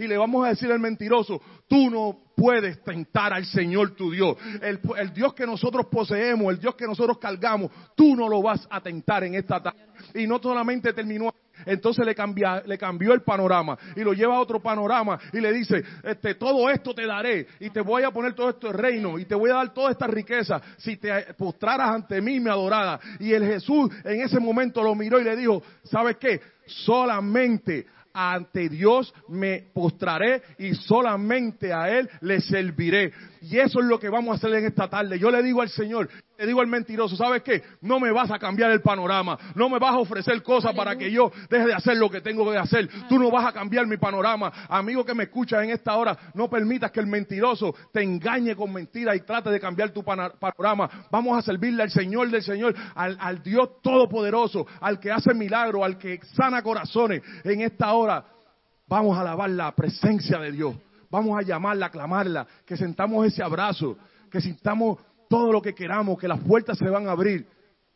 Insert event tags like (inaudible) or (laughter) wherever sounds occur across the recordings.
y le vamos a decir al mentiroso, tú no puedes tentar al Señor tu Dios. El, el, Dios que nosotros poseemos, el Dios que nosotros cargamos, tú no lo vas a tentar en esta tarde. Y no solamente terminó entonces le, cambia, le cambió el panorama y lo lleva a otro panorama y le dice, este, todo esto te daré y te voy a poner todo esto en reino y te voy a dar toda esta riqueza si te postraras ante mí, mi adorada. Y el Jesús en ese momento lo miró y le dijo, ¿sabes qué? Solamente ante Dios me postraré y solamente a Él le serviré. Y eso es lo que vamos a hacer en esta tarde. Yo le digo al Señor, le digo al mentiroso, ¿sabes qué? No me vas a cambiar el panorama, no me vas a ofrecer cosas para que yo deje de hacer lo que tengo que hacer. Tú no vas a cambiar mi panorama. Amigo que me escuchas en esta hora, no permitas que el mentiroso te engañe con mentiras y trate de cambiar tu panorama. Vamos a servirle al Señor del Señor, al, Dios Todopoderoso, al que hace milagros, al que sana corazones en esta hora. Vamos a alabar la presencia de Dios. Vamos a llamarla, a clamarla, que sentamos ese abrazo, que sintamos todo lo que queramos, que las puertas se van a abrir,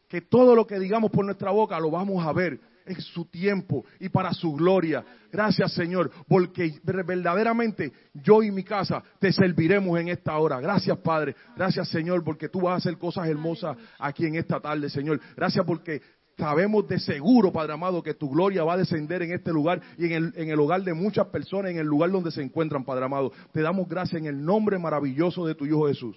que todo lo que digamos por nuestra boca lo vamos a ver en su tiempo y para su gloria. Gracias Señor, porque verdaderamente yo y mi casa te serviremos en esta hora. Gracias Padre, gracias Señor, porque tú vas a hacer cosas hermosas aquí en esta tarde, Señor. Gracias porque sabemos de seguro, Padre amado, que tu gloria va a descender en este lugar y en el, en el, hogar de muchas personas, en el lugar donde se encuentran, Padre amado. Te damos gracias en el nombre maravilloso de tu Hijo Jesús.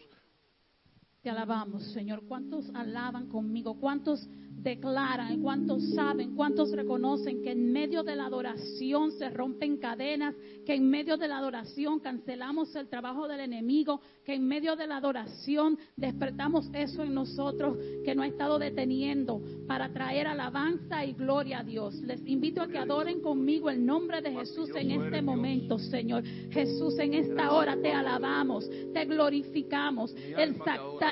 Te alabamos, Señor. ¿Cuántos alaban conmigo? ¿Cuántos declaran? ¿Cuántos saben? ¿Cuántos reconocen que en medio de la adoración se rompen cadenas? Que en medio de la adoración cancelamos el trabajo del enemigo? Que en medio de la adoración despertamos eso en nosotros que no ha estado deteniendo para traer alabanza y gloria a Dios. Les invito a que adoren conmigo el nombre de Jesús en este momento, Señor. Jesús, en esta hora te alabamos, te glorificamos.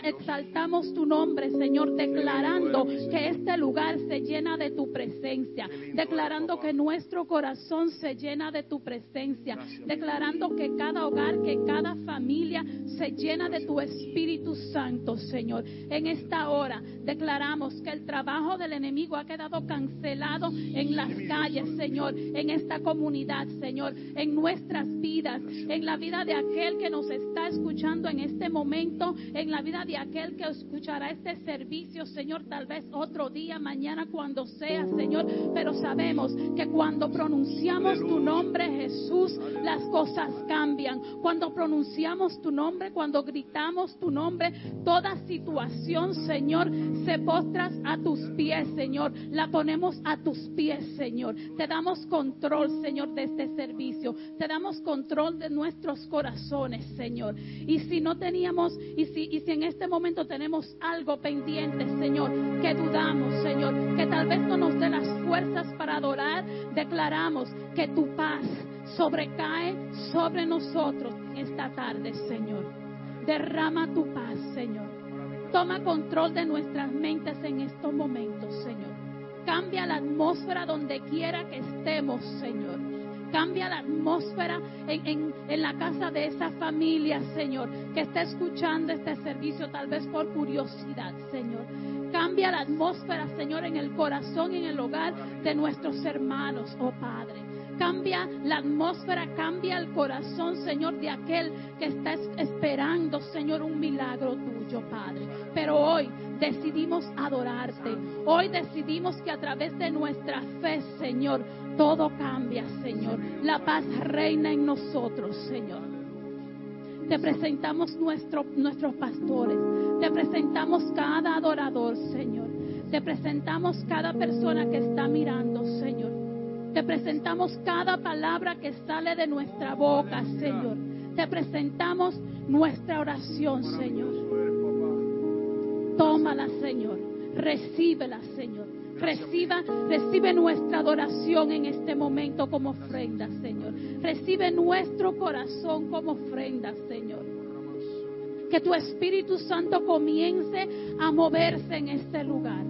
Exaltamos tu nombre, Señor, declarando que este lugar se llena de tu presencia, declarando que nuestro corazón se llena de tu presencia, declarando que cada hogar, que cada familia se llena de tu Espíritu Santo, Señor. En esta hora declaramos que el trabajo del enemigo ha quedado cancelado en las calles, Señor, en esta comunidad, Señor, en nuestras vidas, en la vida de aquel que nos está escuchando en este momento, en la vida de aquel que escuchará este servicio, Señor, tal vez otro día, mañana, cuando sea, Señor. Pero sabemos que cuando pronunciamos tu nombre, Jesús, las cosas cambian. Cuando pronunciamos tu nombre, cuando gritamos tu nombre, toda situación, Señor, se postras a tus pies, Señor. La ponemos a tus pies, Señor. Te damos control, Señor, de este servicio. Te damos control de nuestros corazones, Señor. Y si no teníamos, y si, y si en este momento tenemos algo pendiente, Señor, que dudamos, Señor, que tal vez no nos dé las fuerzas para adorar, declaramos que tu paz sobrecae sobre nosotros esta tarde, Señor. Derrama tu paz, Señor. Toma control de nuestras mentes en estos momentos, Señor. Cambia la atmósfera donde quiera que estemos, Señor cambia la atmósfera en, en, la casa de esa familia, Señor, que está escuchando este servicio tal vez por curiosidad, Señor. Cambia la atmósfera, Señor, en el corazón y en el hogar de nuestros hermanos, oh Padre. Cambia la atmósfera, cambia el corazón, Señor, de aquel que está esperando, Señor, un milagro tuyo, Padre. Pero hoy decidimos adorarte. Hoy decidimos que a través de nuestra fe, Señor, todo cambia, Señor. La paz reina en nosotros, Señor. Te presentamos nuestro, nuestros pastores. Te presentamos cada adorador, Señor. Te presentamos cada persona que está mirando, Señor. Te presentamos cada palabra que sale de nuestra boca, Señor. Te presentamos nuestra oración, Señor. Tómala, Señor. Recíbela, Señor. Reciba, recibe nuestra adoración en este momento como ofrenda, Señor. Recibe nuestro corazón como ofrenda, Señor. Que tu Espíritu Santo comience a moverse en este lugar.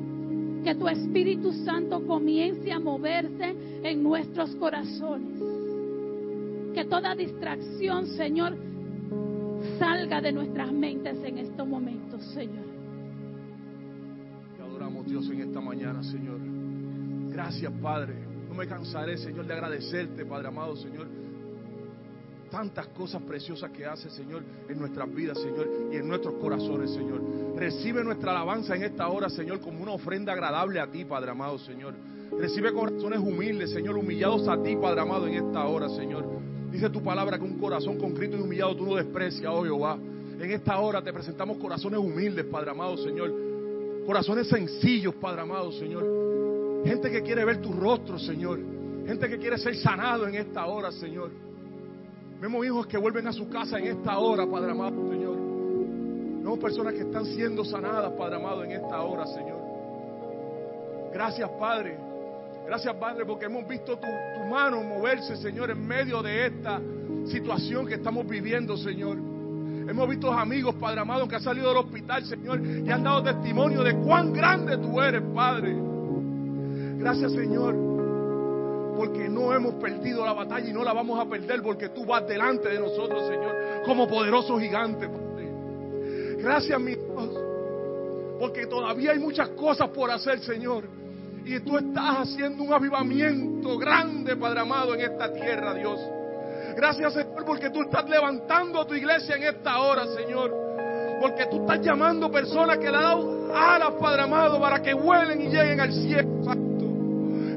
Que tu Espíritu Santo comience a moverse en nuestros corazones. Que toda distracción, Señor, salga de nuestras mentes en estos momentos, Señor. Dios, en esta mañana, Señor. Gracias, Padre. No me cansaré, Señor, de agradecerte, Padre amado, Señor, tantas cosas preciosas que hace, Señor, en nuestras vidas, Señor, y en nuestros corazones, Señor. Recibe nuestra alabanza en esta hora, Señor, como una ofrenda agradable a ti, Padre amado, Señor. Recibe corazones humildes, Señor, humillados a ti, Padre amado, en esta hora, Señor. Dice tu palabra que un corazón concrito y humillado tú no desprecias, oh Jehová. En esta hora te presentamos corazones humildes, Padre amado, Señor. Corazones sencillos, Padre amado, Señor. Gente que quiere ver tu rostro, Señor. Gente que quiere ser sanado en esta hora, Señor. Vemos hijos que vuelven a su casa en esta hora, Padre amado, Señor. Vemos personas que están siendo sanadas, Padre amado, en esta hora, Señor. Gracias, Padre. Gracias, Padre, porque hemos visto tu, tu mano moverse, Señor, en medio de esta situación que estamos viviendo, Señor. Hemos visto amigos, Padre amado, que han salido del hospital, Señor, y han dado testimonio de cuán grande tú eres, Padre. Gracias, Señor, porque no hemos perdido la batalla y no la vamos a perder porque tú vas delante de nosotros, Señor, como poderoso gigante, Padre. Gracias, mi Dios, porque todavía hay muchas cosas por hacer, Señor. Y tú estás haciendo un avivamiento grande, Padre amado, en esta tierra, Dios. Gracias, Señor, porque tú estás levantando a tu iglesia en esta hora, Señor. Porque tú estás llamando personas que le han dado alas, Padre amado, para que vuelen y lleguen al cielo.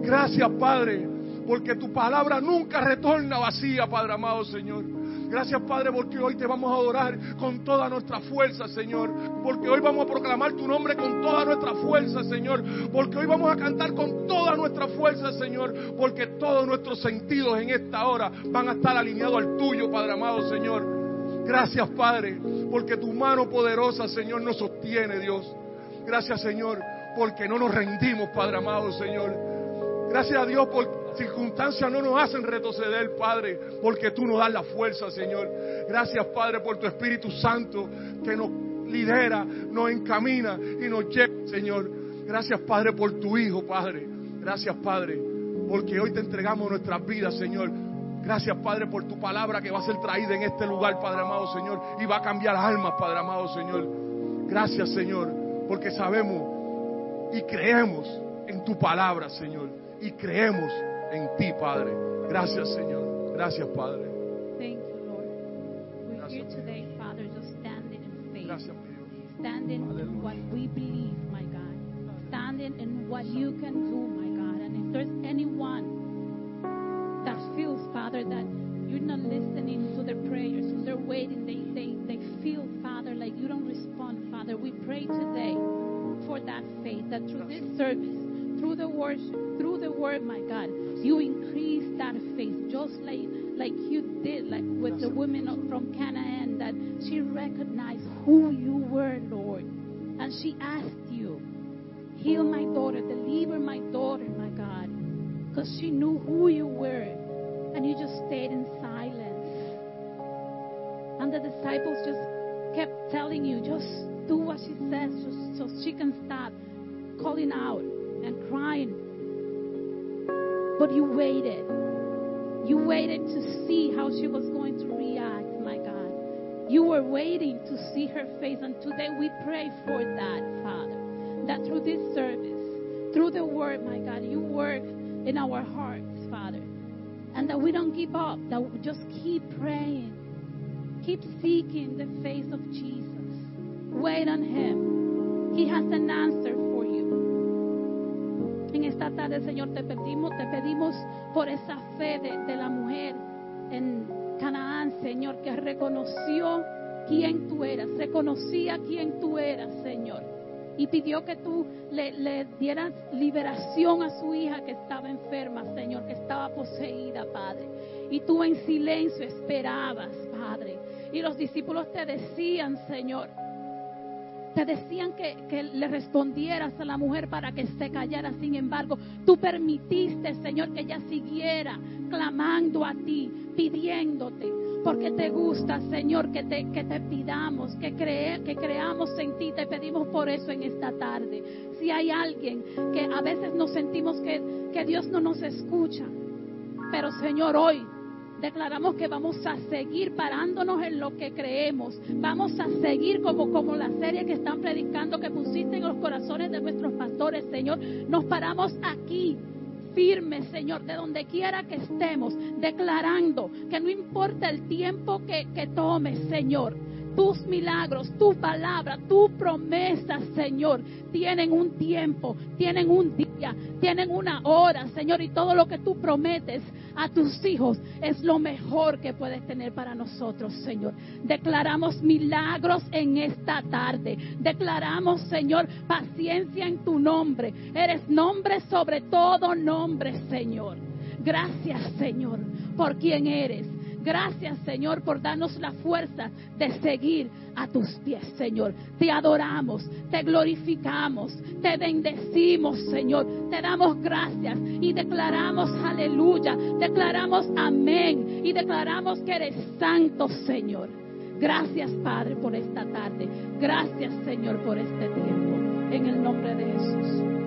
Gracias, Padre, porque tu palabra nunca retorna vacía, Padre amado, Señor. Gracias, Padre, porque hoy te vamos a adorar con toda nuestra fuerza, Señor. Porque hoy vamos a proclamar tu nombre con toda nuestra fuerza, Señor. Porque hoy vamos a cantar con toda nuestra fuerza, Señor. Porque todos nuestros sentidos en esta hora van a estar alineados al tuyo, Padre amado, Señor. Gracias, Padre, porque tu mano poderosa, Señor, nos sostiene, Dios. Gracias, Señor, porque no nos rendimos, Padre amado, Señor. Gracias a Dios porque circunstancias no nos hacen retroceder, Padre, porque tú nos das la fuerza, Señor. Gracias, Padre, por tu Espíritu Santo que nos lidera, nos encamina y nos lleva, Señor. Gracias, Padre, por tu Hijo, Padre. Gracias, Padre, porque hoy te entregamos nuestras vidas, Señor. Gracias, Padre, por tu palabra que va a ser traída en este lugar, Padre amado, Señor, y va a cambiar almas, Padre amado, Señor. Gracias, Señor, porque sabemos y creemos en tu palabra, Señor, y creemos en ti, Padre. Gracias, Señor. Gracias, Padre. Thank you, Lord. We're here today, Father, just standing in faith. Gracias. Standing in what we believe, my God. Standing in what you can do, my God. And if there's anyone that feels, Father, that you're not listening to their prayers, so they're waiting, they, they, they feel, Father, like you don't respond, Father, we pray today for that faith, that through this service, through the worship, through the word, my God, you increase that faith, just like like you did, like with the woman from Canaan, that she recognized who you were, Lord, and she asked you, heal my daughter, deliver my daughter, my God, because she knew who you were, and you just stayed in silence. And the disciples just kept telling you, just do what she says so she can stop calling out and crying. But you waited. You waited to see how she was going to react, my God. You were waiting to see her face. And today we pray for that, Father. That through this service, through the word, my God, you work in our hearts, Father. And that we don't give up, that we just keep praying. Keep seeking the face of Jesus. Wait on Him. He has an answer. En esta tarde, Señor, te pedimos, te pedimos por esa fe de, la mujer en Canaán, Señor, que reconoció quién tú eras, reconocía quién tú eras, Señor. Y pidió que tú le dieras liberación a su hija que estaba enferma, Señor, que estaba poseída, Padre. Y tú en silencio esperabas, Padre. Y los discípulos te decían, Señor, decían que, que le respondieras a la mujer para que se callara. Sin embargo, tú permitiste, Señor, que ella siguiera clamando a ti, pidiéndote. Porque te gusta, Señor, que te, que te pidamos, que, cree, que creamos en ti. Te pedimos por eso en esta tarde. Si hay alguien que a veces nos sentimos que, que Dios no nos escucha. Pero, Señor, hoy declaramos que vamos a seguir parándonos en lo que creemos. Vamos a seguir como, como la serie que están predicando, que pusiste en los corazones de nuestros pastores, Señor. Nos paramos aquí, firmes, Señor, de donde quiera que estemos, declarando que no importa el tiempo que, que tome, Señor, tus milagros, tu palabra, tu promesa, Señor, tienen un tiempo, tienen un día, tienen una hora, Señor, y todo lo que tú prometes a tus hijos es lo mejor que puedes tener para nosotros, Señor. Declaramos milagros en esta tarde. Declaramos, Señor, paciencia en tu nombre. Eres nombre sobre todo nombre, Señor. Gracias, Señor, por quien eres. Gracias, Señor, por darnos la fuerza de seguir a tus pies, Señor. Te adoramos, te glorificamos, te bendecimos, Señor. Te damos gracias y declaramos aleluya. Declaramos amén y declaramos que eres santo, Señor. Gracias, Padre, por esta tarde. Gracias, Señor, por este tiempo. En el nombre de Jesús.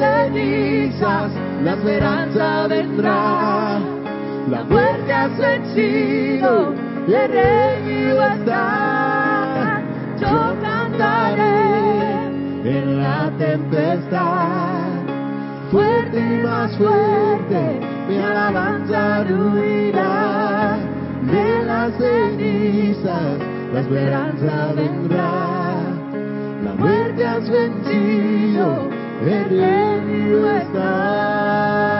cenizas la esperanza vendrá. La muerte has vencido y el enemigo está. Yo cantaré en la tempestad. Fuerte y más fuerte, mi alabanza ruirá. De las cenizas la esperanza vendrá. La muerte has vencido el reino está.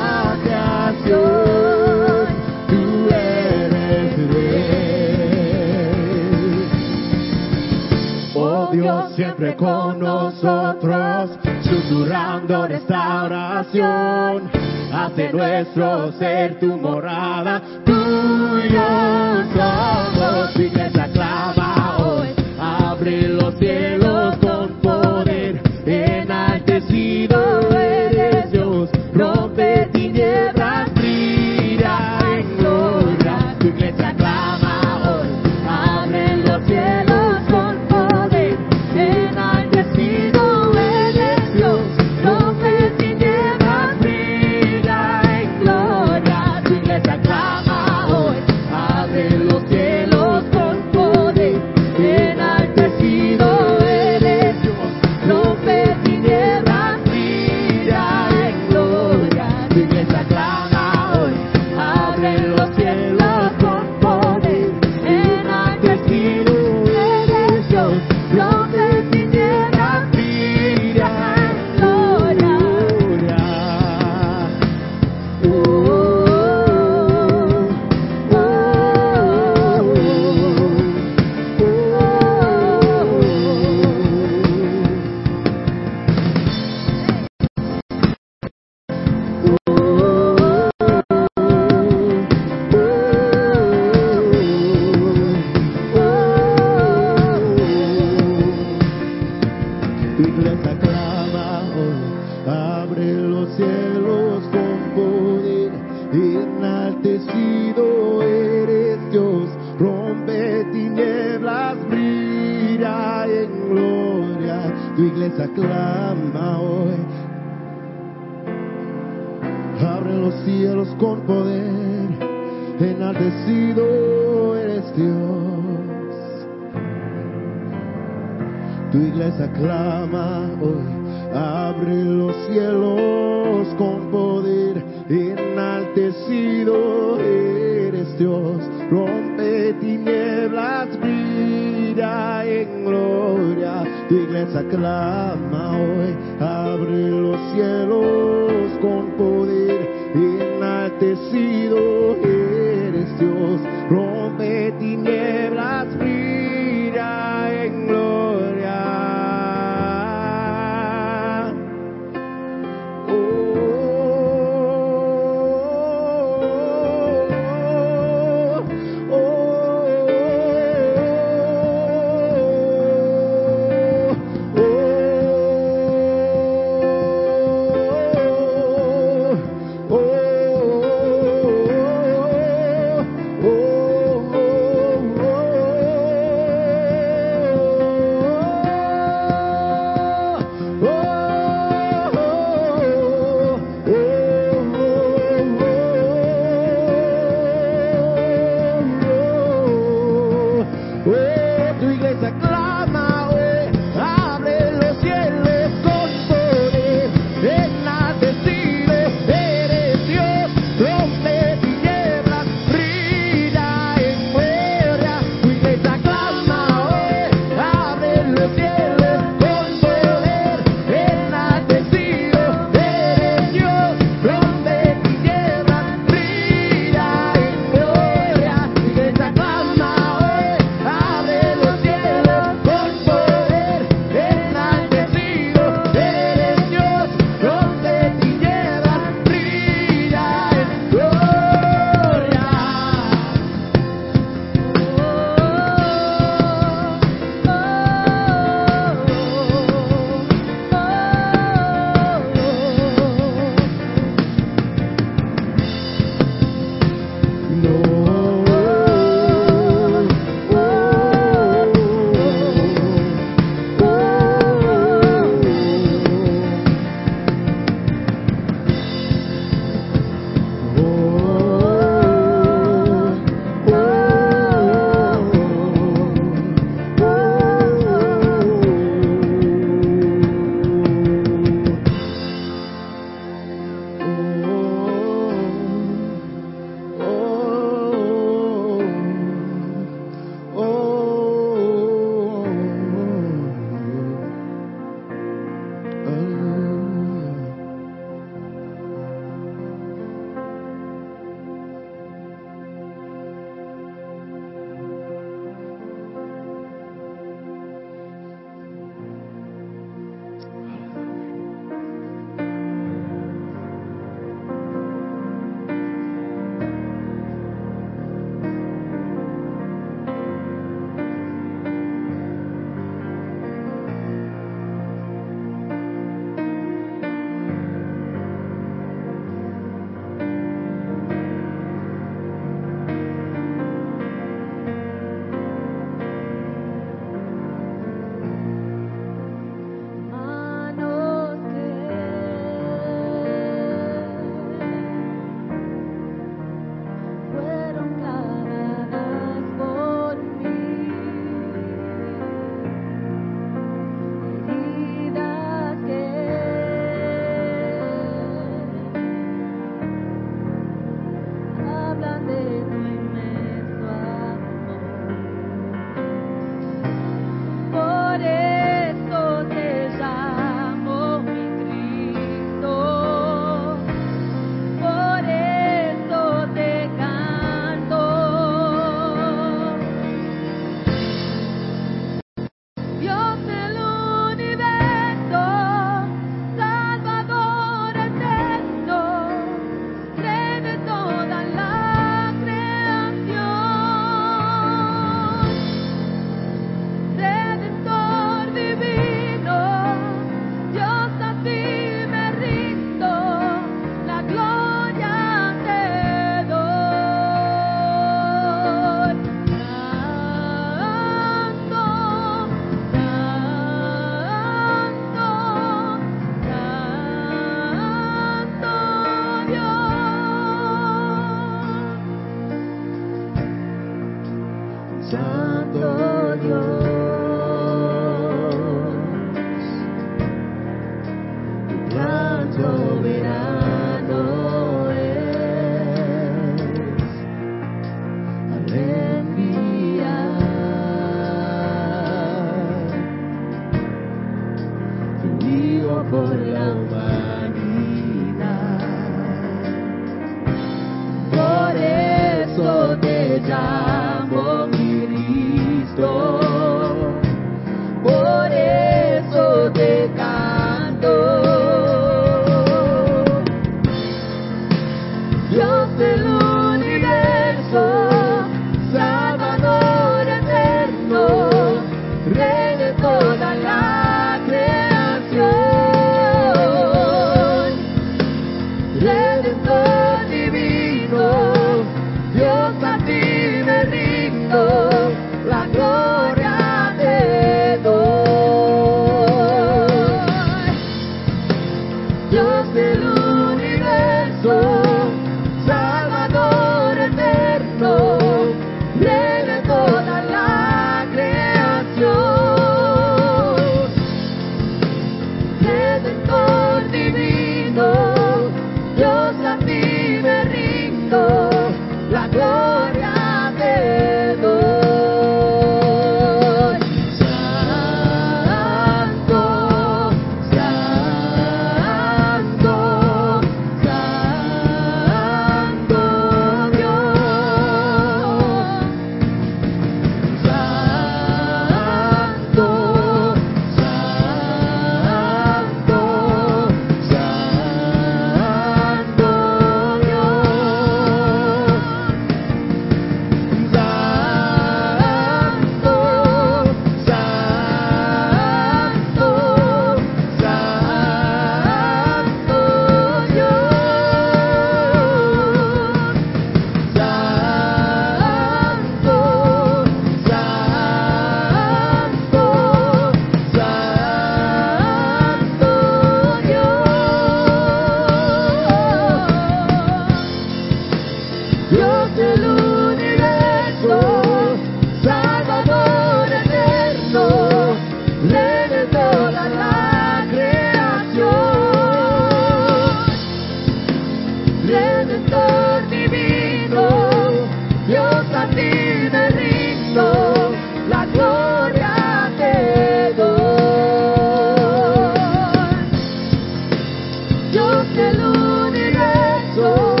Dios del universo,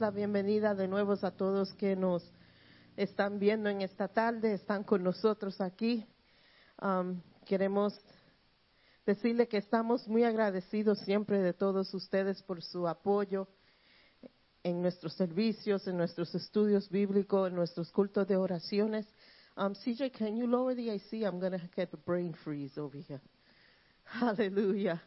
la bienvenida de nuevo a todos que nos están viendo en esta tarde, están con nosotros aquí. Um, queremos decirle que estamos muy agradecidos siempre de todos ustedes por su apoyo en nuestros servicios, en nuestros estudios bíblicos, en nuestros cultos de oraciones. Um, CJ, can you lower the AC? I'm going to get a brain freeze over here. Aleluya.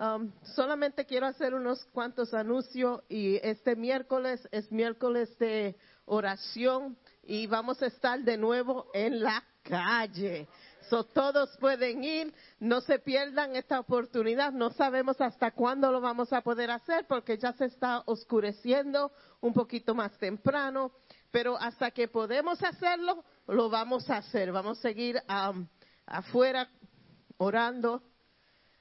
Um, solamente quiero hacer unos cuantos anuncios y este miércoles es miércoles de oración y vamos a estar de nuevo en la calle. So, todos pueden ir, no se pierdan esta oportunidad. No sabemos hasta cuándo lo vamos a poder hacer porque ya se está oscureciendo un poquito más temprano, pero hasta que podemos hacerlo, lo vamos a hacer. Vamos a seguir um, afuera orando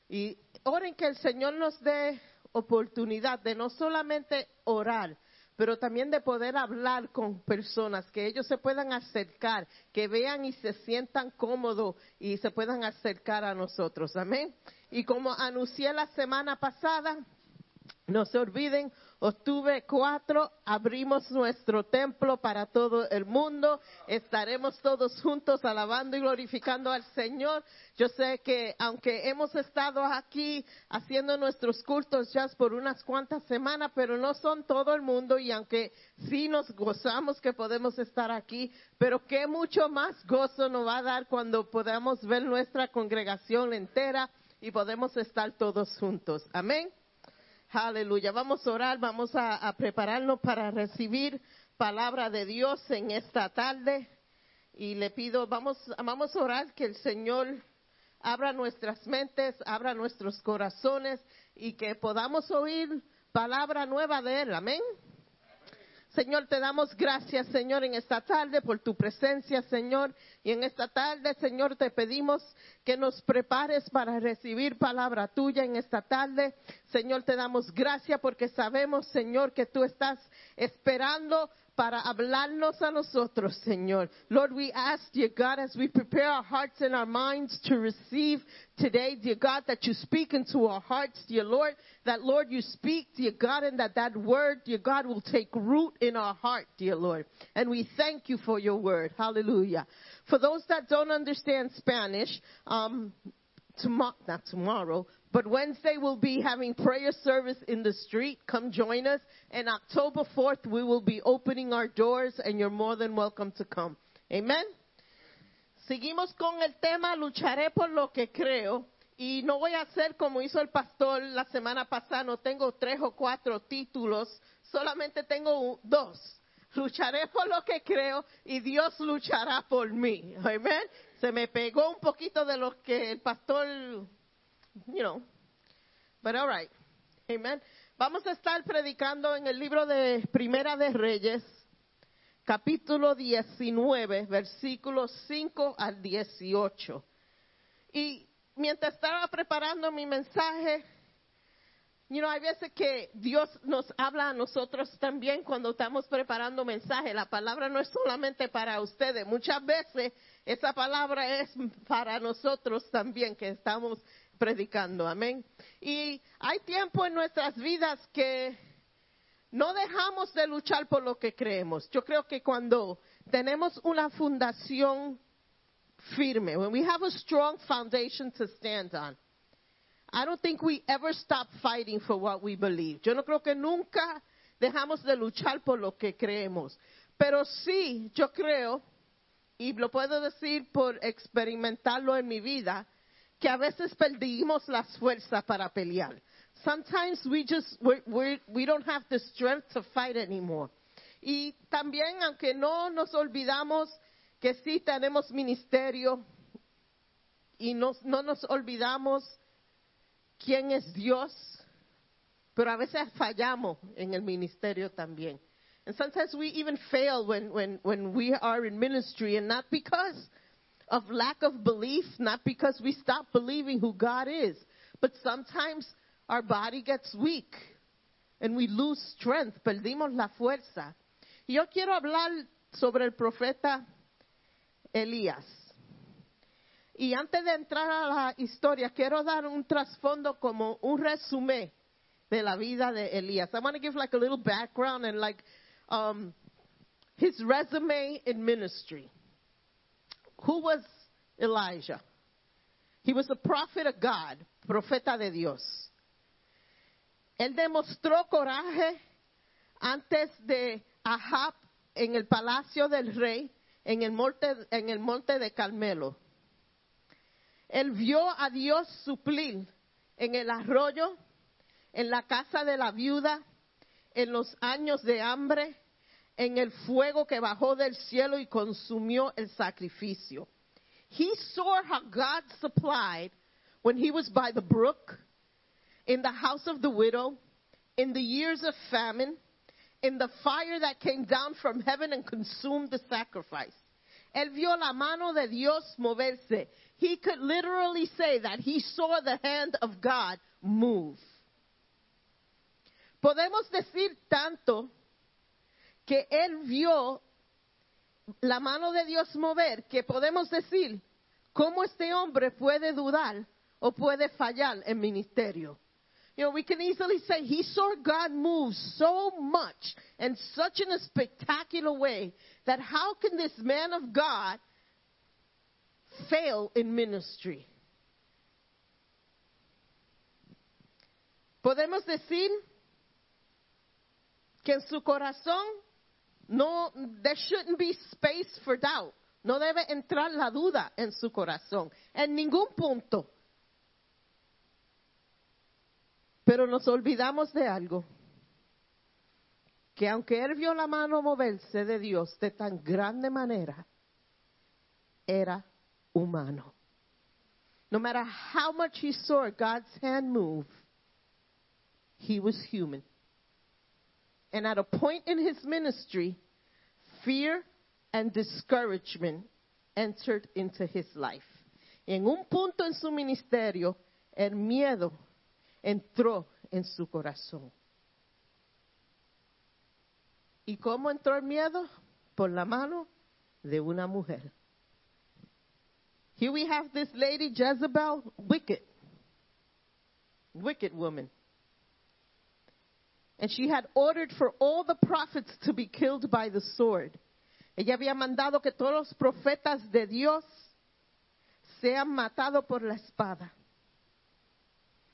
y oren que el Señor nos dé oportunidad de no solamente orar, pero también de poder hablar con personas, que ellos se puedan acercar, que vean y se sientan cómodos y se puedan acercar a nosotros. Amén. Y como anuncié la semana pasada, no se olviden, octubre 4 abrimos nuestro templo para todo el mundo. Estaremos todos juntos alabando y glorificando al Señor. Yo sé que aunque hemos estado aquí haciendo nuestros cultos ya por unas cuantas semanas, pero no son todo el mundo y aunque sí nos gozamos que podemos estar aquí, pero qué mucho más gozo nos va a dar cuando podamos ver nuestra congregación entera y podemos estar todos juntos. Amén. Aleluya. Vamos a orar, vamos a, prepararnos para recibir palabra de Dios en esta tarde. Y le pido, vamos, vamos a orar que el Señor abra nuestras mentes, abra nuestros corazones y que podamos oír palabra nueva de Él. Amén. Señor, te damos gracias, Señor, en esta tarde por tu presencia, Señor. Y en esta tarde, Señor, te pedimos que nos prepares para recibir palabra tuya en esta tarde. Señor, te damos gracias porque sabemos, Señor, que tú estás esperando para hablarnos a nosotros, Señor. Lord, we ask, dear God, as we prepare our hearts and our minds to receive today, dear God, that you speak into our hearts, dear Lord, that, Lord, you speak, dear God, and that that word, dear God, will take root in our heart, dear Lord. And we thank you for your word. Hallelujah. For those that don't understand Spanish, um, tomorrow, not tomorrow, but Wednesday we'll be having prayer service in the street. Come join us. And October 4th we will be opening our doors and you're more than welcome to come. Amen. Seguimos con el tema lucharé por lo que creo. Y no voy a hacer como hizo el pastor la semana pasada, no tengo tres o cuatro títulos, solamente tengo dos. Lucharé por lo que creo y Dios luchará por mí. Amen. Se me pegó un poquito de lo que el pastor you know. But all right. Amen. Vamos a estar predicando en el libro de Primera de Reyes, capítulo 19, versículos 5 al 18. Y mientras estaba preparando mi mensaje, you know, hay veces que Dios nos habla a nosotros también cuando estamos preparando mensaje. La palabra no es solamente para ustedes. Muchas veces esa palabra es para nosotros también que estamos predicando, amén. Y hay tiempo en nuestras vidas que no dejamos de luchar por lo que creemos. Yo creo que cuando tenemos una fundación firme, when we have a strong foundation to stand on, I don't think we ever stop fighting for what we believe. Yo no creo que nunca dejamos de luchar por lo que creemos. Pero sí, yo creo, y lo puedo decir por experimentarlo en mi vida, que a veces perdimos las fuerzas para pelear. Sometimes we just we're, we're, we don't have the strength to fight anymore. Y también, aunque no nos olvidamos que sí tenemos ministerio y no, no nos olvidamos quién es Dios, pero a veces fallamos en el ministerio también. And sometimes we even fail when, when, when we are in ministry, and not because of lack of belief, not because we stop believing who God is, but sometimes our body gets weak and we lose strength, perdimos la fuerza. Yo quiero hablar sobre el profeta Elías. Y antes de entrar a la historia, quiero dar un trasfondo como un resumen de la vida de Elías. I want to give like a little background and like um, his resume in ministry. Who was Elijah? He was a prophet of God, profeta de Dios. Él demostró coraje antes de Ahab en el palacio del rey, en el monte, en el monte de Carmelo. Él vio a Dios suplir en el arroyo, en la casa de la viuda, en los años de hambre, en el fuego que bajó del cielo y consumió el sacrificio. He saw how God supplied when he was by the brook, in the house of the widow, in the years of famine, in the fire that came down from heaven and consumed the sacrifice. Él vio la mano de Dios moverse. He could literally say that he saw the hand of God move. Podemos decir tanto que él vio la mano de Dios mover que podemos decir cómo este hombre puede dudar o puede fallar en ministerio. You know, we can easily say he saw God move so much and such in a spectacular way that how can this man of God fail in ministry? Podemos decir que en su corazón no, there shouldn't be space for doubt. No debe entrar la duda en su corazón, en ningún punto. Pero nos olvidamos de algo, que aunque él vio la mano moverse de Dios de tan grande manera, era humano. No matter how much he saw God's hand move, he was human. And at a point in his ministry, fear and discouragement entered into his life. En un punto en su ministerio, el miedo entró en su corazón. ¿Y cómo entró el miedo? Por la mano de una mujer. Here we have this lady Jezebel, wicked, wicked woman. And she had ordered for all the prophets to be killed by the sword. Ella había mandado que todos los profetas de Dios sean matados por la espada.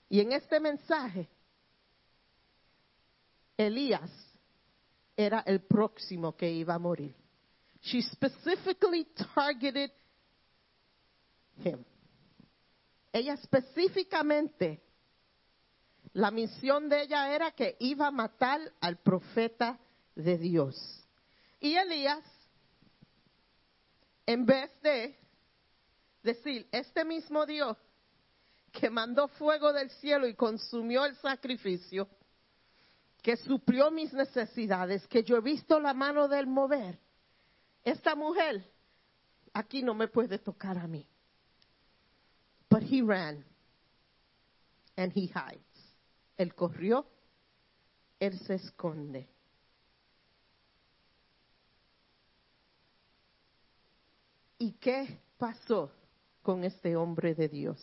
Y en este mensaje, Elías era el próximo que iba a morir. She specifically targeted him. Ella específicamente, la misión de ella era que iba a matar al profeta de Dios. Y Elías, en vez de decir, este mismo Dios que mandó fuego del cielo y consumió el sacrificio, que suplió mis necesidades, que yo he visto la mano del mover. Esta mujer aquí no me puede tocar a mí. But he ran and he hides. Él corrió, él se esconde. ¿Y qué pasó con este hombre de Dios?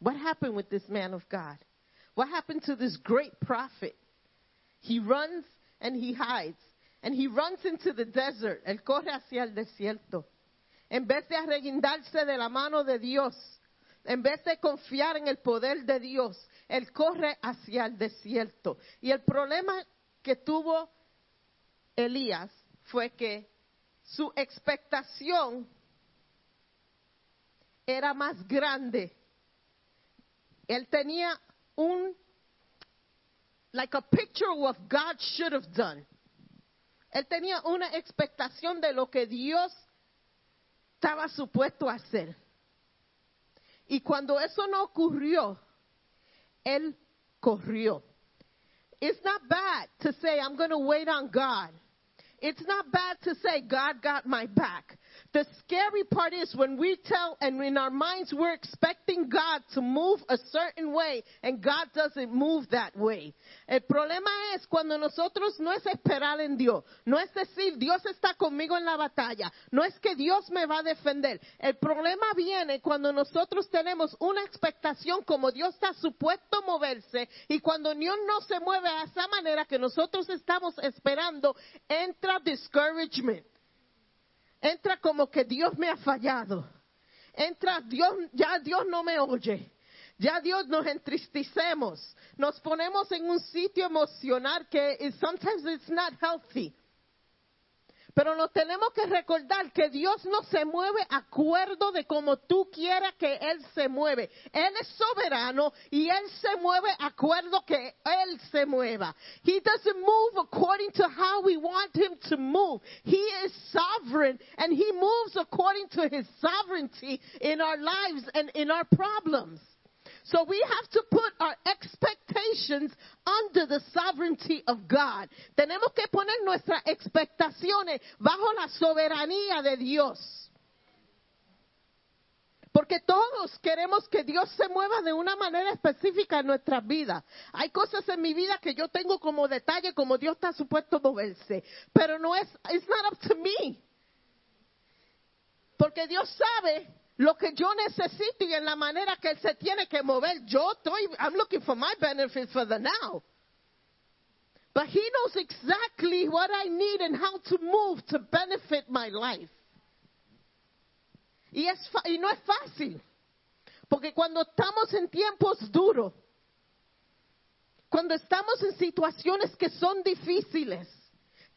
What happened with this man of God? What happened to this great prophet? He runs and he hides. And he runs into the desert. Él corre hacia el desierto. En vez de arreguindarse de la mano de Dios, en vez de confiar en el poder de Dios, él corre hacia el desierto. Y el problema que tuvo Elías fue que su expectación era más grande él tenía un, like a picture of what God should have done. Él tenía una expectación de lo que Dios estaba supuesto a hacer. Y cuando eso no ocurrió, él corrió. It's not bad to say, I'm going to wait on God. It's not bad to say, God got my back. The scary part is when we tell and in our minds we're expecting God to move a certain way and God doesn't move that way. El problema es cuando nosotros no es esperar en Dios, no es decir Dios está conmigo en la batalla, no es que Dios me va a defender. El problema viene cuando nosotros tenemos una expectación como Dios está supuesto moverse y cuando Dios no se mueve a esa manera que nosotros estamos esperando, entra discouragement entra como que Dios me ha fallado. Entra Dios, ya Dios no me oye. Ya Dios nos entristecemos. Nos ponemos en un sitio emocional que sometimes it's not healthy. Pero nos tenemos que recordar que Dios no se mueve acuerdo de como tú quieras que Él se mueve. Él es soberano y Él se mueve acuerdo que Él se mueva. He doesn't move according to how we want Him to move. He is sovereign and He moves according to His sovereignty in our lives and in our problems. So we have to put our expectations under the sovereignty of God. Tenemos que poner nuestras expectaciones bajo la soberanía de Dios. Porque todos queremos que Dios se mueva de una manera específica en nuestras vidas. Hay cosas en mi vida que yo tengo como detalle, como Dios está supuesto moverse. Pero no es, it's not up to me. Porque Dios sabe lo que yo necesito y en la manera que Él se tiene que mover. Yo estoy, I'm looking for my benefit for the now. But He knows exactly what I need and how to move to benefit my life. Y, es, y no es fácil. Porque cuando estamos en tiempos duros, cuando estamos en situaciones que son difíciles,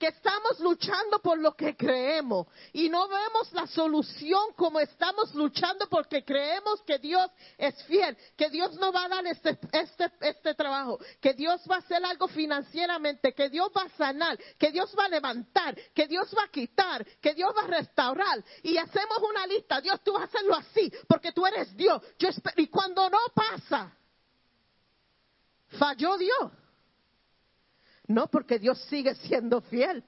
que estamos luchando por lo que creemos y no vemos la solución como estamos luchando porque creemos que Dios es fiel, que Dios no va a dar este, este, este trabajo, que Dios va a hacer algo financieramente, que Dios va a sanar, que Dios va a levantar, que Dios va a quitar, que Dios va a restaurar. Y hacemos una lista, Dios tú vas a hacerlo así porque tú eres Dios. Yo y cuando no pasa, falló Dios. No, porque Dios sigue siendo fiel.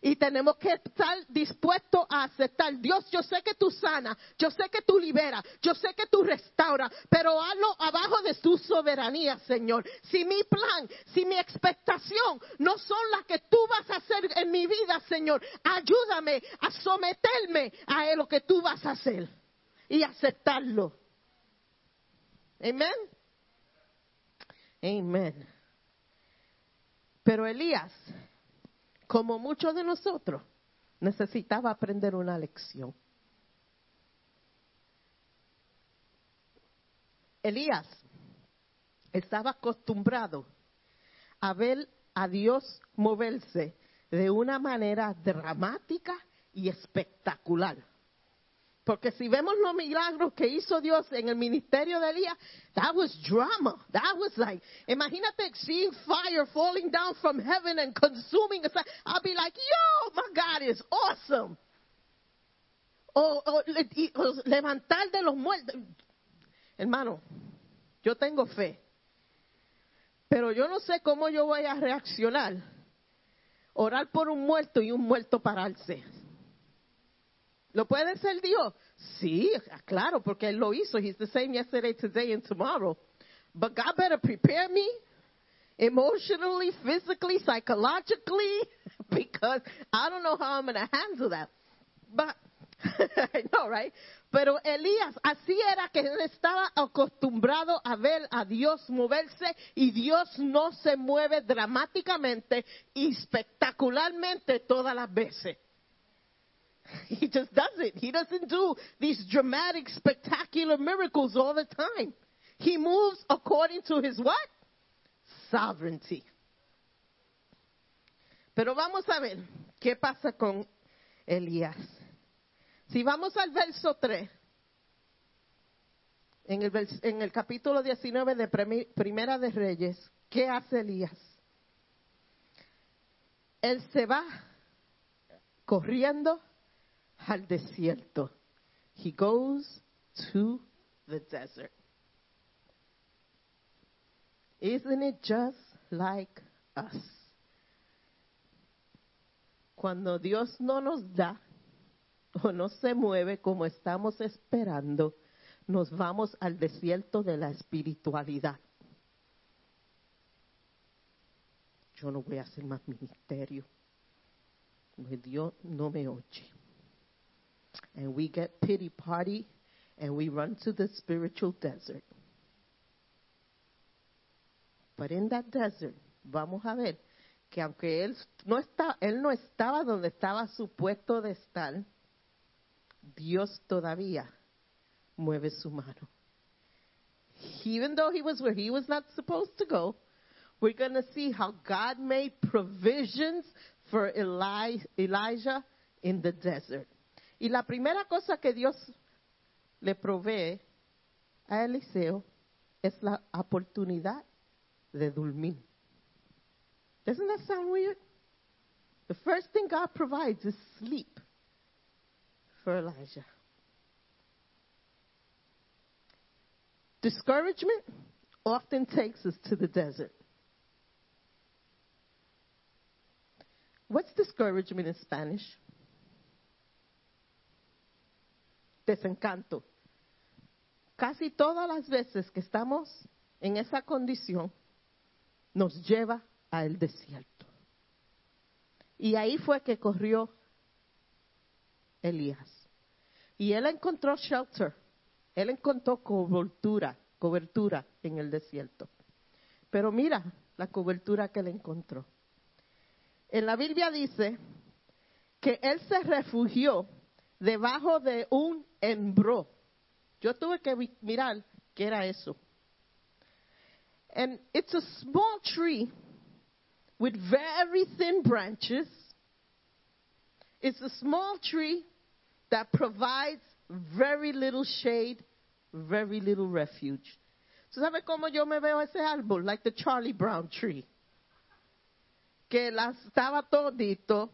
Y tenemos que estar dispuestos a aceptar. Dios, yo sé que tú sanas, yo sé que tú liberas, yo sé que tú restauras, pero hazlo abajo de tu soberanía, Señor. Si mi plan, si mi expectación no son las que tú vas a hacer en mi vida, Señor, ayúdame a someterme a lo que tú vas a hacer y aceptarlo. Amén. Amén. Pero Elías, como muchos de nosotros, necesitaba aprender una lección. Elías estaba acostumbrado a ver a Dios moverse de una manera dramática y espectacular. Porque si vemos los milagros que hizo Dios en el ministerio de Elías, that was drama. That was like, imagínate seeing fire falling down from heaven and consuming. I'll be like, yo, my God is awesome. O, o o levantar de los muertos. Hermano, yo tengo fe. Pero yo no sé cómo yo voy a reaccionar. Orar por un muerto y un muerto pararse. ¿Lo puede ser Dios? Sí, claro, porque Él lo hizo. He's the same yesterday, today, and tomorrow. But God better prepare me emotionally, physically, psychologically, (laughs) because I don't know how I'm going to handle that. But, (laughs) I know, right? Pero Elías, así era que él estaba acostumbrado a ver a Dios moverse y Dios no se mueve dramáticamente y espectacularmente todas las veces. (laughs) He just does it. He doesn't do these dramatic, spectacular miracles all the time. He moves according to his what? Sovereignty. Pero vamos a ver qué pasa con Elías. Si vamos al verso 3, en el, vers- en el capítulo 19 de Premi- Primera de Reyes, ¿qué hace Elías? Él se va corriendo al desierto. He goes to the desert. Isn't it just like us? Cuando Dios no nos da o no se mueve como estamos esperando, nos vamos al desierto de la espiritualidad. Yo no voy a hacer más ministerio. Dios no me oye. And we get pity party and we run to the spiritual desert. But in that desert, vamos a ver que aunque él no, está, él no estaba donde estaba supuesto de estar, Dios todavía mueve su mano. Even though he was where he was not supposed to go, we're going to see how God made provisions for Eli, Elijah in the desert. Y la primera cosa que Dios le provee a Eliseo es la oportunidad de dormir. Doesn't that sound weird? The first thing God provides is sleep for Elijah. Discouragement often takes us to the desert. What's discouragement in Spanish? Desencanto. Casi todas las veces que estamos en esa condición, nos lleva al desierto. Y ahí fue que corrió Elías. Y él encontró shelter, él encontró cobertura, cobertura en el desierto. Pero mira la cobertura que él encontró. En la Biblia dice que él se refugió debajo de un embro. Yo tuve que mirar qué era eso. And it's a small tree with very thin branches. It's a small tree that provides very little shade, very little refuge. ¿Tú sabes cómo yo me veo ese árbol? Like the Charlie Brown tree. Que las, estaba todito.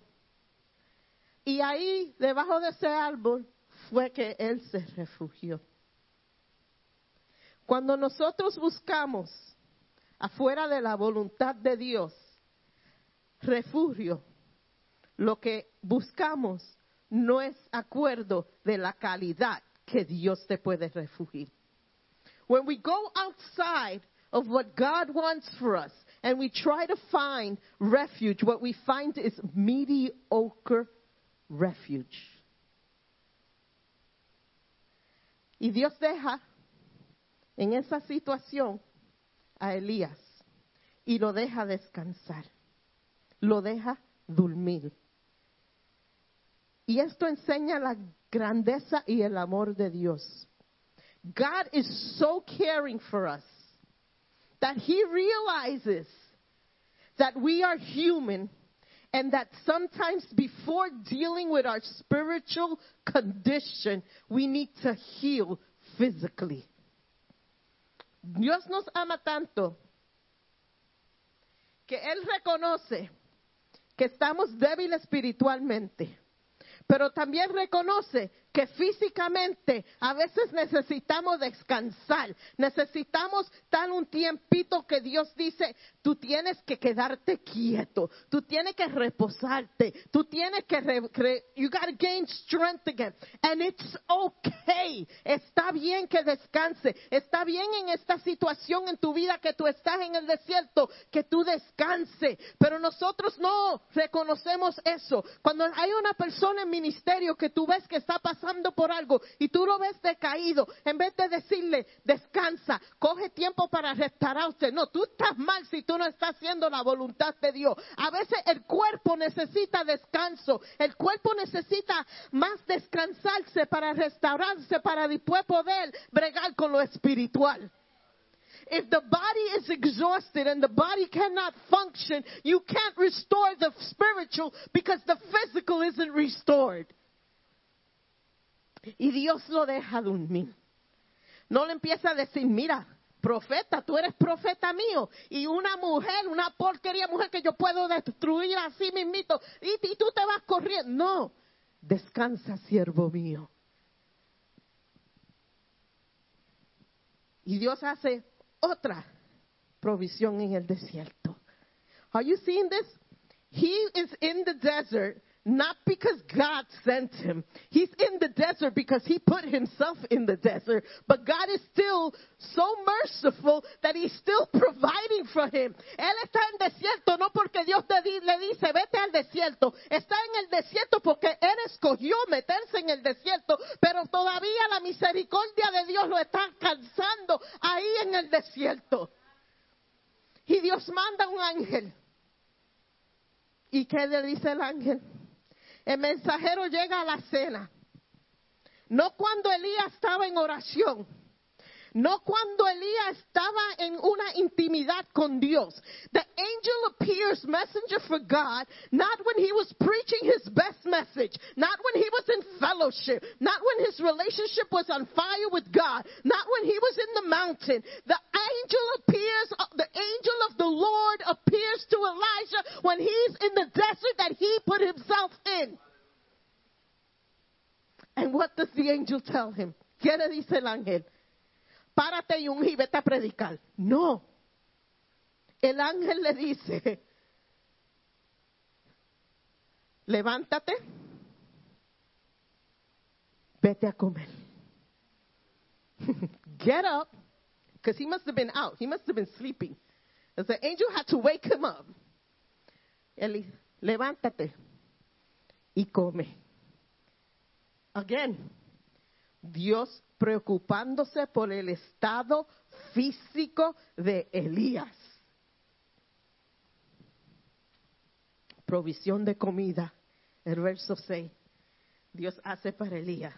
Y ahí, debajo de ese árbol, fue que él se refugió. Cuando nosotros buscamos afuera de la voluntad de Dios, refugio, lo que buscamos no es acuerdo de la calidad que Dios te puede refugiar. When we go outside of what God wants for us and we try to find refuge, what we find is mediocre refuge. Y Dios deja en esa situación a Elías y lo deja descansar, lo deja dormir. Y esto enseña la grandeza y el amor de Dios. God is so caring for us that He realizes that we are human and that sometimes before dealing with our spiritual condition, we need to heal physically. Dios nos ama tanto que Él reconoce que estamos débiles espiritualmente, pero también reconoce que físicamente a veces necesitamos descansar, necesitamos dar un tiempito que Dios dice, tú tienes que quedarte quieto, tú tienes que reposarte, tú tienes que, re- you gotta gain strength again, and it's okay, está bien que descanse, está bien en esta situación en tu vida que tú estás en el desierto, que tú descanse, pero nosotros no reconocemos eso. Cuando hay una persona en ministerio que tú ves que está pasando por algo y tú lo ves decaído, en vez de decirle, descansa, coge tiempo para restaurarte, no, tú estás mal si tú no estás haciendo la voluntad de Dios. A veces el cuerpo necesita descanso, el cuerpo necesita más descansarse para restaurarse, para después poder bregar con lo espiritual. If the body is exhausted and the body cannot function, you can't restore the spiritual because the physical isn't restored. Y Dios lo deja dormir. No le empieza a decir, mira, profeta, tú eres profeta mío. Y una mujer, una porquería mujer que yo puedo destruir así mismito. Y, y tú te vas corriendo. No, descansa, siervo mío. Y Dios hace otra provisión en el desierto. Are you seeing this? He is in the desert, not because God sent him. He's in the desert because he put himself in the desert. But God is still so merciful that he's still providing for him. Él está en desierto no porque Dios le dice vete al desierto. Está en el desierto porque él escogió meterse en el desierto. Pero todavía la misericordia de Dios lo está alcanzando ahí en el desierto. Y Dios manda un ángel. ¿Y qué le dice el ángel? El mensajero llega a la cena. No cuando Elías estaba en oración. No cuando Elías estaba en una intimidad con Dios. The angel appears messenger for God, not when he was preaching his best message, not when he was in fellowship, not when his relationship was on fire with God, not when he was in the mountain. The angel appears, uh, the angel of the Lord appears to Elijah when he's in the desert that he put himself in. And what does the angel tell him? ¿Qué le dice el ángel? Párate y vete a predicar. No. El ángel le dice, levántate, vete a comer. (laughs) Get up, because he must have been out. He must have been sleeping. As the angel had to wake him up. Él levántate y come. Again, Dios preocupándose por el estado físico de Elías. Provisión de comida. El verso 6. Dios hace para Elías.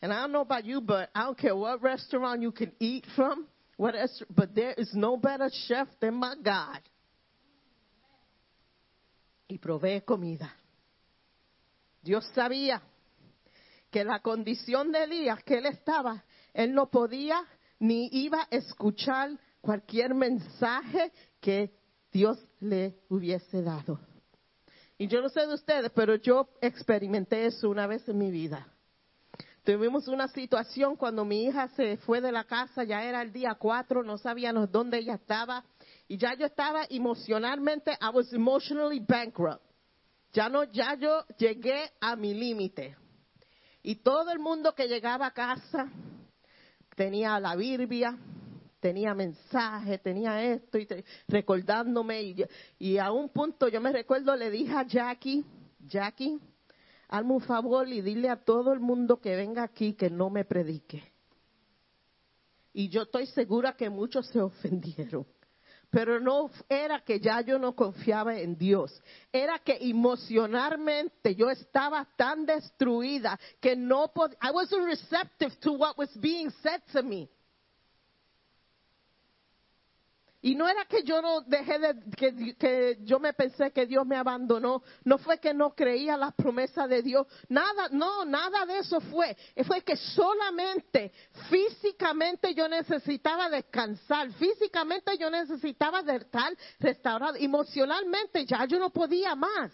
And I don't know about you, but I don't care what restaurant you can eat from, what but there is no better chef than my God. Y provee comida. Dios sabía que la condición de Elías que él estaba, él no podía ni iba a escuchar cualquier mensaje que Dios le hubiese dado. Y yo no sé de ustedes, pero yo experimenté eso una vez en mi vida. Tuvimos una situación cuando mi hija se fue de la casa, ya era el día 4, no sabíamos dónde ella estaba. Y ya yo estaba emocionalmente, I was emotionally bankrupt. Ya no, ya yo llegué a mi límite. Y todo el mundo que llegaba a casa tenía la Biblia, tenía mensaje, tenía esto, y recordándome. Y a un punto, yo me recuerdo, le dije a Jackie, Jackie, hazme un favor y dile a todo el mundo que venga aquí que no me predique. Y yo estoy segura que muchos se ofendieron. Pero no era que ya yo no confiaba en Dios, era que emocionalmente yo estaba tan destruida que no pod I wasn't receptive to what was being said to me. Y no era que yo no dejé de, que, yo me pensé que Dios me abandonó, no fue que no creía las promesas de Dios, nada, no, nada de eso fue. Fue que solamente físicamente yo necesitaba descansar, físicamente yo necesitaba estar restaurado, emocionalmente ya yo no podía más.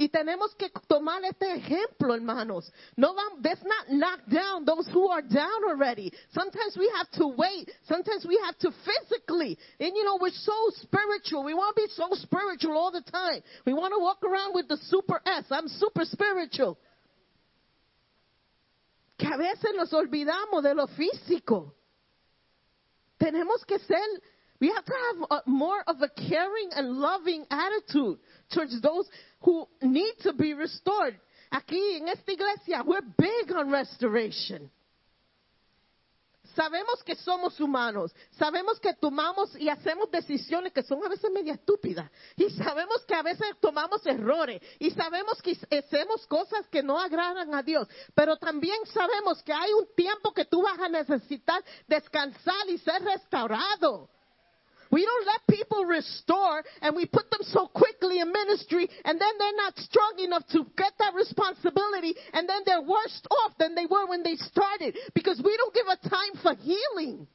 Y tenemos que tomar este ejemplo, hermanos. No, vam- let's not knock down those who are down already. Sometimes we have to wait. Sometimes we have to physically. And you know, we're so spiritual. We want to be so spiritual all the time. We want to walk around with the super S. I'm super spiritual. Que a veces nos olvidamos de lo físico. Tenemos que ser, we have to have a, more of a caring and loving attitude towards those who need to be restored. Aquí en esta iglesia, we're big on restoration. Sabemos que somos humanos, sabemos que tomamos y hacemos decisiones que son a veces media estúpidas, y sabemos que a veces tomamos errores, y sabemos que hacemos cosas que no agradan a Dios, pero también sabemos que hay un tiempo que tú vas a necesitar descansar y ser restaurado. We don't let people restore and we put them so quickly in ministry and then they're not strong enough to get that responsibility and then they're worse off than they were when they started because we don't give a time for healing.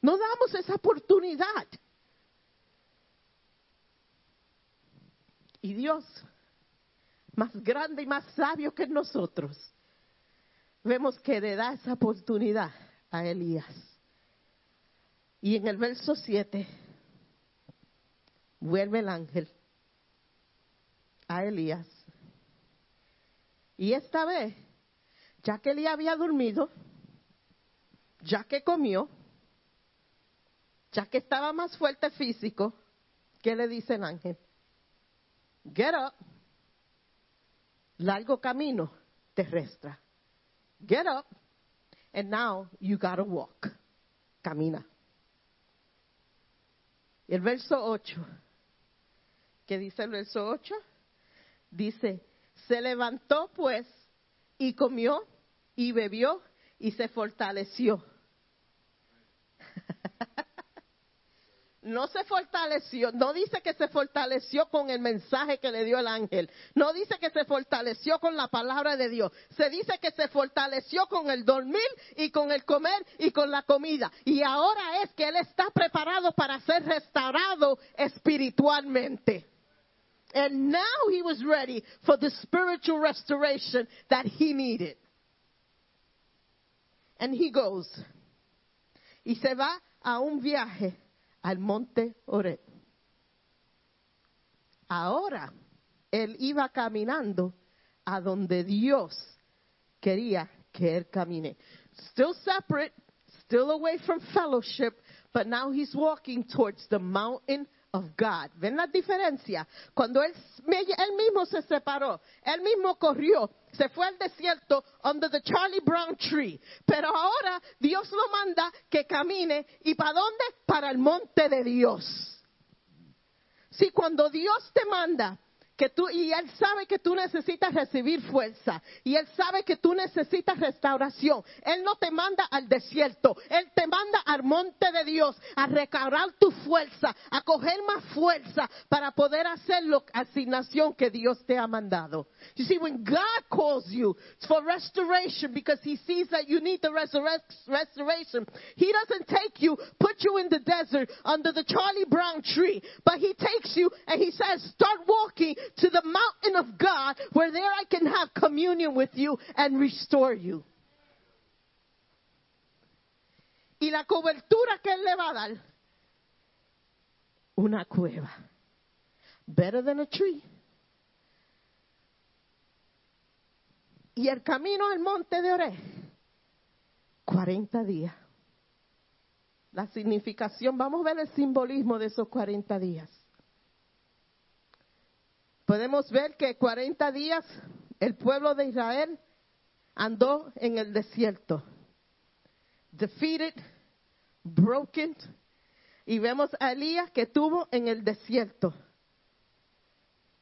No damos esa oportunidad. Y Dios, más grande y más sabio que nosotros, vemos que le da esa oportunidad a Elías. Y en el verso 7, vuelve el ángel a Elías Y esta vez, ya que él había dormido, ya que comió, ya que estaba más fuerte físico, ¿qué le dice el ángel? Get up. Largo camino terrestre. Get up. And now you gotta walk. Camina. El verso 8. ¿Qué dice el verso 8? Dice, se levantó pues y comió y bebió y se fortaleció. (laughs) no se fortaleció, no dice que se fortaleció con el mensaje que le dio el ángel, no dice que se fortaleció con la palabra de Dios, se dice que se fortaleció con el dormir y con el comer y con la comida. Y ahora es que él está preparado para ser restaurado espiritualmente. And now he was ready for the spiritual restoration that he needed. And he goes. Y se va a un viaje al monte Oreb. Ahora él iba caminando a donde Dios quería que él camine. Still separate, still away from fellowship, but now he's walking towards the mountain of God. ¿Ven la diferencia? Cuando él, él mismo se separó, él mismo corrió, se fue al desierto under the Charlie Brown tree. Pero ahora Dios lo manda que camine. ¿Y para dónde? Para el monte de Dios. Si cuando Dios te manda que tú, y Él sabe que tú necesitas recibir fuerza, y Él sabe que tú necesitas restauración, Él no te manda al desierto, Él te manda al monte de Dios, a recargar tu fuerza, a coger más fuerza para poder hacer la asignación que Dios te ha mandado. You see, when God calls you it's for restoration because He sees that you need the restoration, He doesn't take you, put you in the desert under the Charlie Brown tree, but He takes you and He says, start walking to the mountain of God where there I can have communion with you and restore you. Y la cobertura que Él le va a dar, una cueva. Better than a tree. Y el camino al monte de Oré, 40 días. La significación, vamos a ver el simbolismo de esos 40 días. Podemos ver que 40 días el pueblo de Israel andó en el desierto. Defeated, broken. Y vemos a Elías que estuvo en el desierto.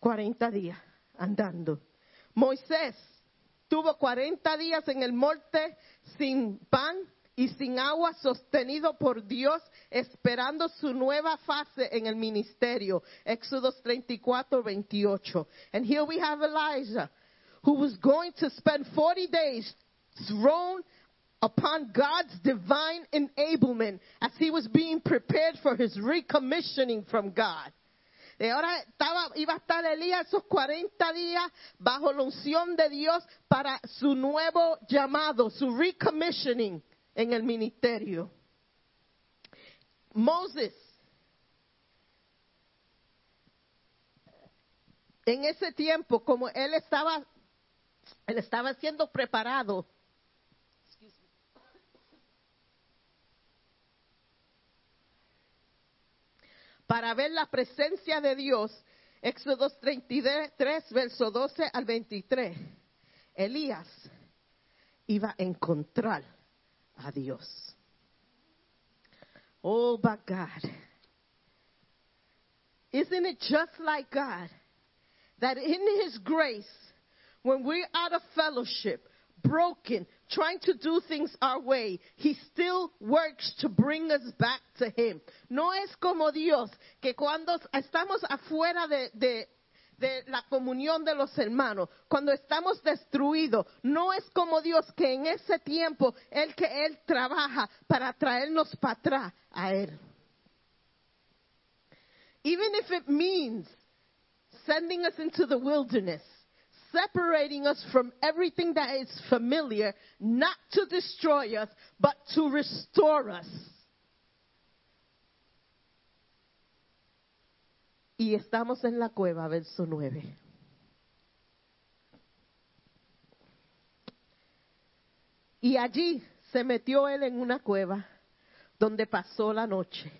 40 días andando. Moisés tuvo 40 días en el monte sin pan y sin agua, sostenido por Dios, esperando su nueva fase en el ministerio. Éxodos 34, 28. And here we have Elijah, who was going to spend 40 days thrown upon God's divine enablement as he was being prepared for his recommissioning from God. Y ahora estaba, iba a estar Elías esos 40 días bajo la unción de Dios para su nuevo llamado, su recommissioning en el ministerio. Moses, en ese tiempo, como él estaba, él estaba siendo preparado. Para ver la presencia de Dios, Éxodo 33, verso 12 al 23. Elías iba a encontrar a Dios. Oh, but God. Isn't it just like God that in His grace, when we're out of fellowship, broken, trying to do things our way, He still works to bring us back to Him. No es como Dios, que cuando estamos afuera de, de de la comunión de los hermanos, cuando estamos destruidos, no es como Dios que en ese tiempo Él que Él trabaja para traernos para atrás a Él. Even if it means sending us into the wilderness, separating us from everything that is familiar, not to destroy us, but to restore us. Y estamos en la cueva, verso 9. Y allí se metió él en una cueva donde pasó la noche.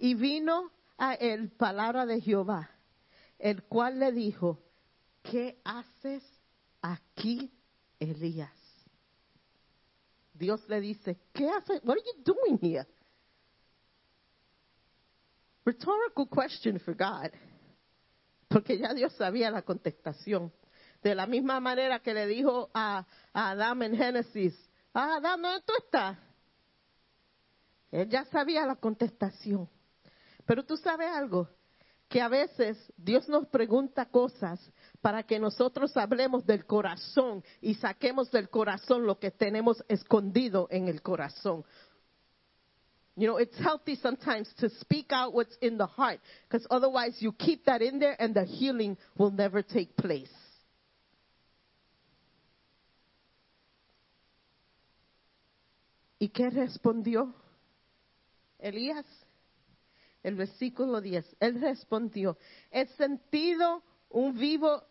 Y vino a él palabra de Jehová, el cual le dijo, ¿qué haces aquí, Elías? Dios le dice, ¿qué haces? What are you doing here? Rhetorical question for God. Porque ya Dios sabía la contestación. De la misma manera que le dijo a, a Adán en Génesis, ah, Adán, ¿dónde tú estás? Él ya sabía la contestación. Pero tú sabes algo, que a veces Dios nos pregunta cosas para que nosotros hablemos del corazón y saquemos del corazón lo que tenemos escondido en el corazón. You know, it's healthy sometimes to speak out what's in the heart because otherwise you keep that in there and the healing will never take place. ¿Y qué respondió Elías? El versículo 10. Él respondió, he sentido un vivo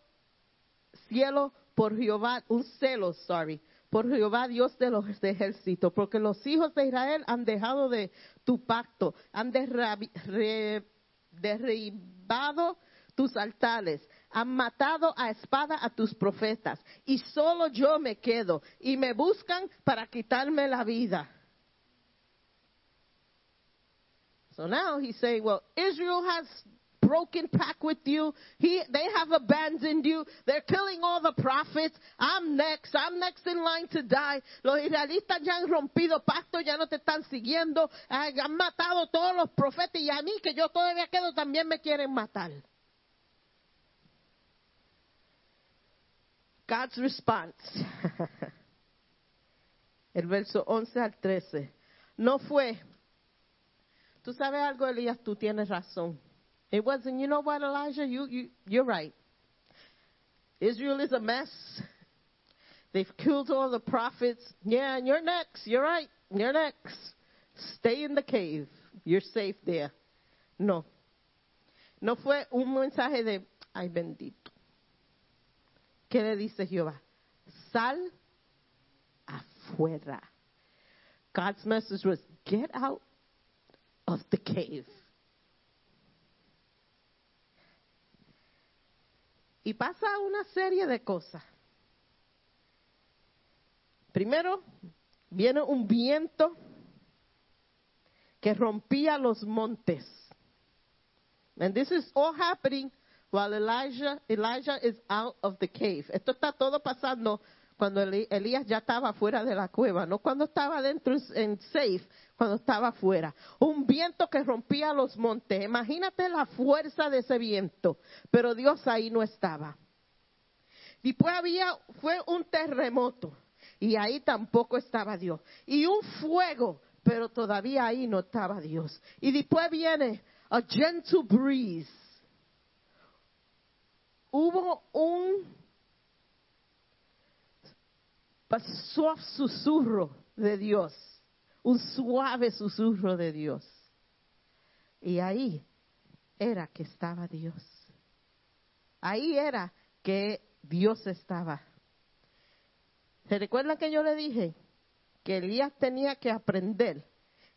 cielo por Jehová, un celo, sorry, por Jehová Dios de los ejércitos, porque los hijos de Israel han dejado de tu pacto, han derribado tus altares, han matado a espada a tus profetas, y solo yo me quedo, y me buscan para quitarme la vida. So now he's saying, well, Israel has broken pact with you. He, they have abandoned you. They're killing all the prophets. I'm next. I'm next in line to die. Los israelitas ya han rompido pacto, ya no te están siguiendo. Han matado todos los profetas y a mí que yo todavía quedo también me quieren matar. God's response. (laughs) El verso 11 al 13. No fue Tú sabes algo, Elías, tú tienes razón. It wasn't, you know what, Elijah, you, you, you're right. Israel is a mess. They've killed all the prophets. Yeah, and you're next. You're right. You're next. Stay in the cave. You're safe there. No. No fue un mensaje de, ay bendito. ¿Qué le dice Jehová? Sal afuera. God's message was, get out of the cave. Y pasa una serie de cosas. Primero, viene un viento que rompía los montes. And this is all happening while Elijah, Elijah is out of the cave. Esto está todo pasando cuando Elías ya estaba fuera de la cueva, no cuando estaba dentro en safe, cuando estaba fuera. Un viento que rompía los montes. Imagínate la fuerza de ese viento, pero Dios ahí no estaba. Después había, fue un terremoto y ahí tampoco estaba Dios. Y un fuego, pero todavía ahí no estaba Dios. Y después viene a gentle breeze. Hubo un suave susurro de Dios, un suave susurro de Dios. Y ahí era que estaba Dios. Ahí era que Dios estaba. ¿Se recuerdan que yo le dije que Elías tenía que aprender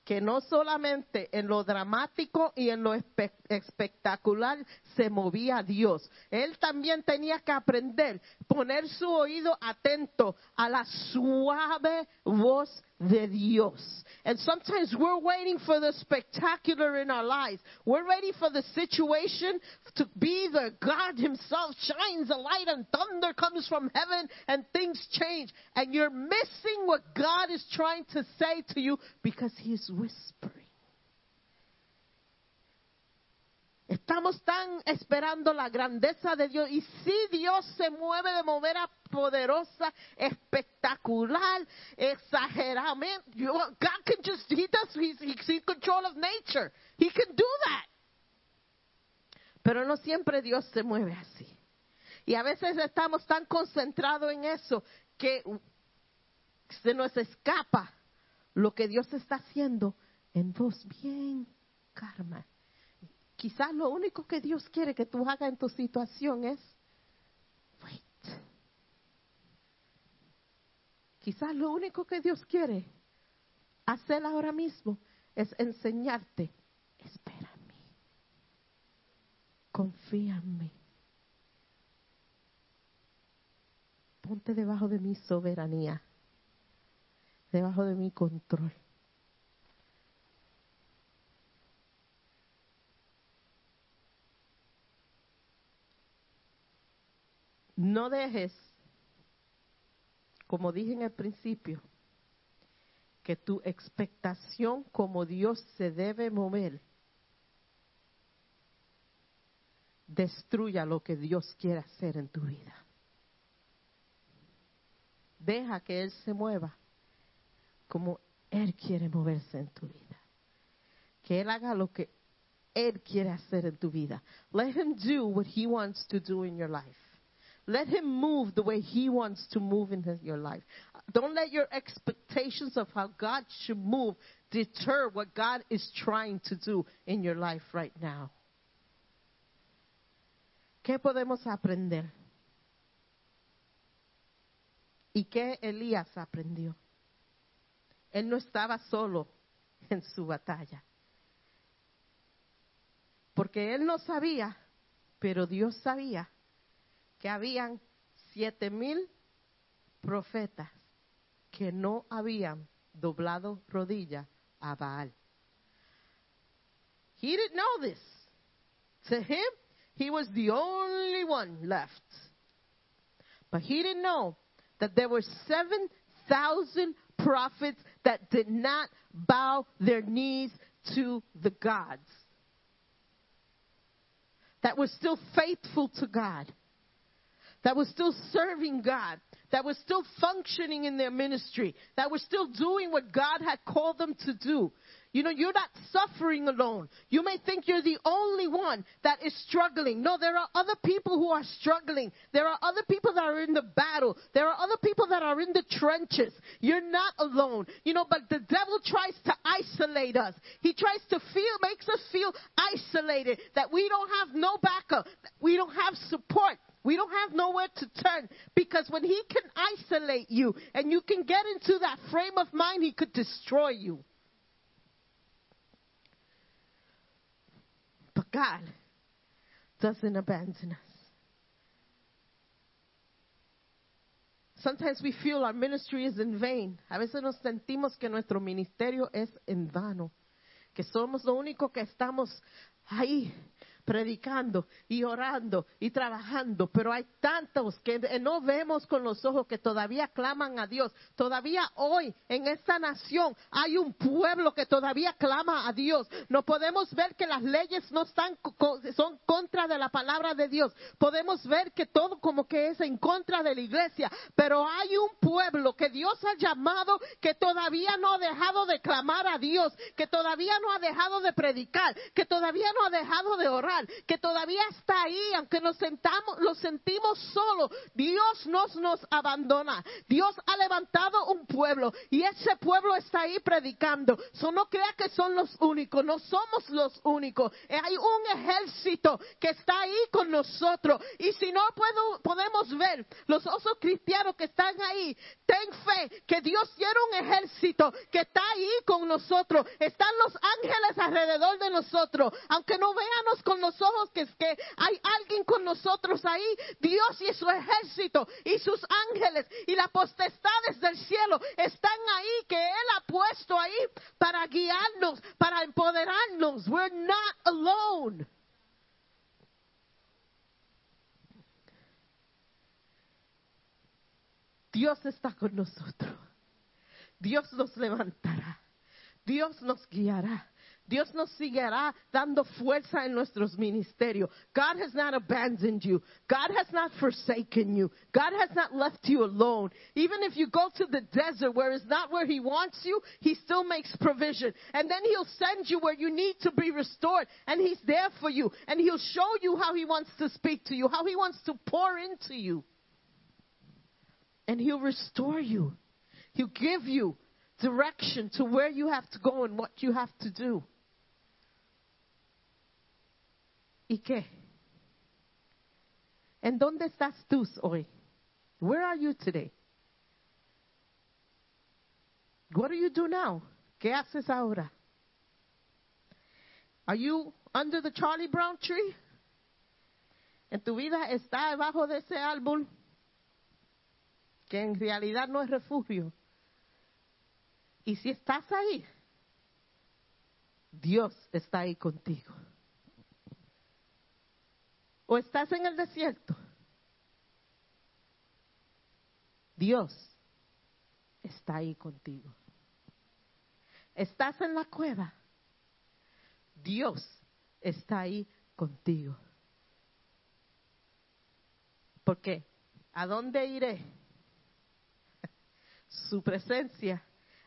que no solamente en lo dramático y en lo espectacular se movía Dios. Él también tenía que aprender, poner su oído atento a la suave voz de Dios. And sometimes we're waiting for the spectacular in our lives. We're ready for the situation to be the God Himself shines a light and thunder comes from heaven and things change. And you're missing what God is trying to say to you because He's whispering. Estamos tan esperando la grandeza de Dios y si Dios se mueve de manera poderosa, espectacular, exageradamente, God can just, He does, He's, in control of nature. He can do that. Pero no siempre Dios se mueve así. Y a veces estamos tan concentrados en eso que se nos escapa lo que Dios está haciendo en voz bien calma Quizás lo único que Dios quiere que tú hagas en tu situación es wait. Quizás lo único que Dios quiere hacer ahora mismo es enseñarte, espera en mí, confía en mí. Ponte debajo de mi soberanía, debajo de mi control. No dejes, como dije en el principio, que tu expectación como Dios se debe mover destruya lo que Dios quiere hacer en tu vida. Deja que Él se mueva como Él quiere moverse en tu vida. Que Él haga lo que Él quiere hacer en tu vida. Let Him do what He wants to do in your life. Let Him move the way He wants to move in his, your life. Don't let your expectations of how God should move deter what God is trying to do in your life right now. ¿Qué podemos aprender? ¿Y qué Elías aprendió? Él no estaba solo en su batalla. Porque él no sabía, pero Dios sabía que habían siete mil profetas que no habían doblado rodilla a Baal. He didn't know this. To him, he was the only one left. But he didn't know that there were 7,000 prophets that did not bow their knees to the gods, that were still faithful to God, that were still serving God, that were still functioning in their ministry, that were still doing what God had called them to do. You know, you're not suffering alone. You may think you're the only one that is struggling. No, there are other people who are struggling. There are other people that are in the battle. There are other people that are in the trenches. You're not alone. You know, but the devil tries to isolate us. He tries to feel, makes us feel isolated, that we don't have no backup, we don't have support. We don't have nowhere to turn because when he can isolate you and you can get into that frame of mind, he could destroy you. But God doesn't abandon us. Sometimes we feel our ministry is in vain. A veces nos sentimos que nuestro ministerio es en vano, que somos lo único que estamos ahí predicando y orando y trabajando, pero hay tantos que no vemos con los ojos que todavía claman a Dios. Todavía hoy en esta nación hay un pueblo que todavía clama a Dios. No podemos ver que las leyes no están son contra de la palabra de Dios. Podemos ver que todo como que es en contra de la iglesia, pero hay un pueblo que Dios ha llamado que todavía no ha dejado de clamar a Dios, que todavía no ha dejado de predicar, que todavía no ha dejado de orar que todavía está ahí, aunque nos sentamos, lo sentimos solo, Dios nos nos abandona. Dios ha levantado un pueblo y ese pueblo está ahí predicando. So no crea que son los únicos, no somos los únicos. Hay un ejército que está ahí con nosotros y si no puedo, podemos ver los osos cristianos que están ahí, ten fe que Dios tiene un ejército que está ahí con nosotros. Están los ángeles alrededor de nosotros, aunque no veamos con los ojos que, es que hay alguien con nosotros ahí, Dios y su ejército y sus ángeles y las potestades del cielo están ahí que Él ha puesto ahí para guiarnos, para empoderarnos. We're not alone. Dios está con nosotros. Dios nos levantará. Dios nos guiará. Dios nos seguirá dando fuerza en nuestros ministerios. God has not abandoned you. God has not forsaken you. God has not left you alone. Even if you go to the desert where it's not where He wants you, He still makes provision. And then He'll send you where you need to be restored. And He's there for you. And He'll show you how He wants to speak to you, how He wants to pour into you. And He'll restore you. He'll give you direction to where you have to go and what you have to do. ¿Y qué? ¿En dónde estás tú hoy? Where are you today? What do you do now? ¿Qué haces ahora? Are you under the Charlie Brown tree? ¿En tu vida está debajo de ese árbol que en realidad no es refugio? Y si estás ahí, Dios está ahí contigo. O estás en el desierto, Dios está ahí contigo. Estás en la cueva, Dios está ahí contigo. ¿Por qué? ¿A dónde iré? (laughs) Su presencia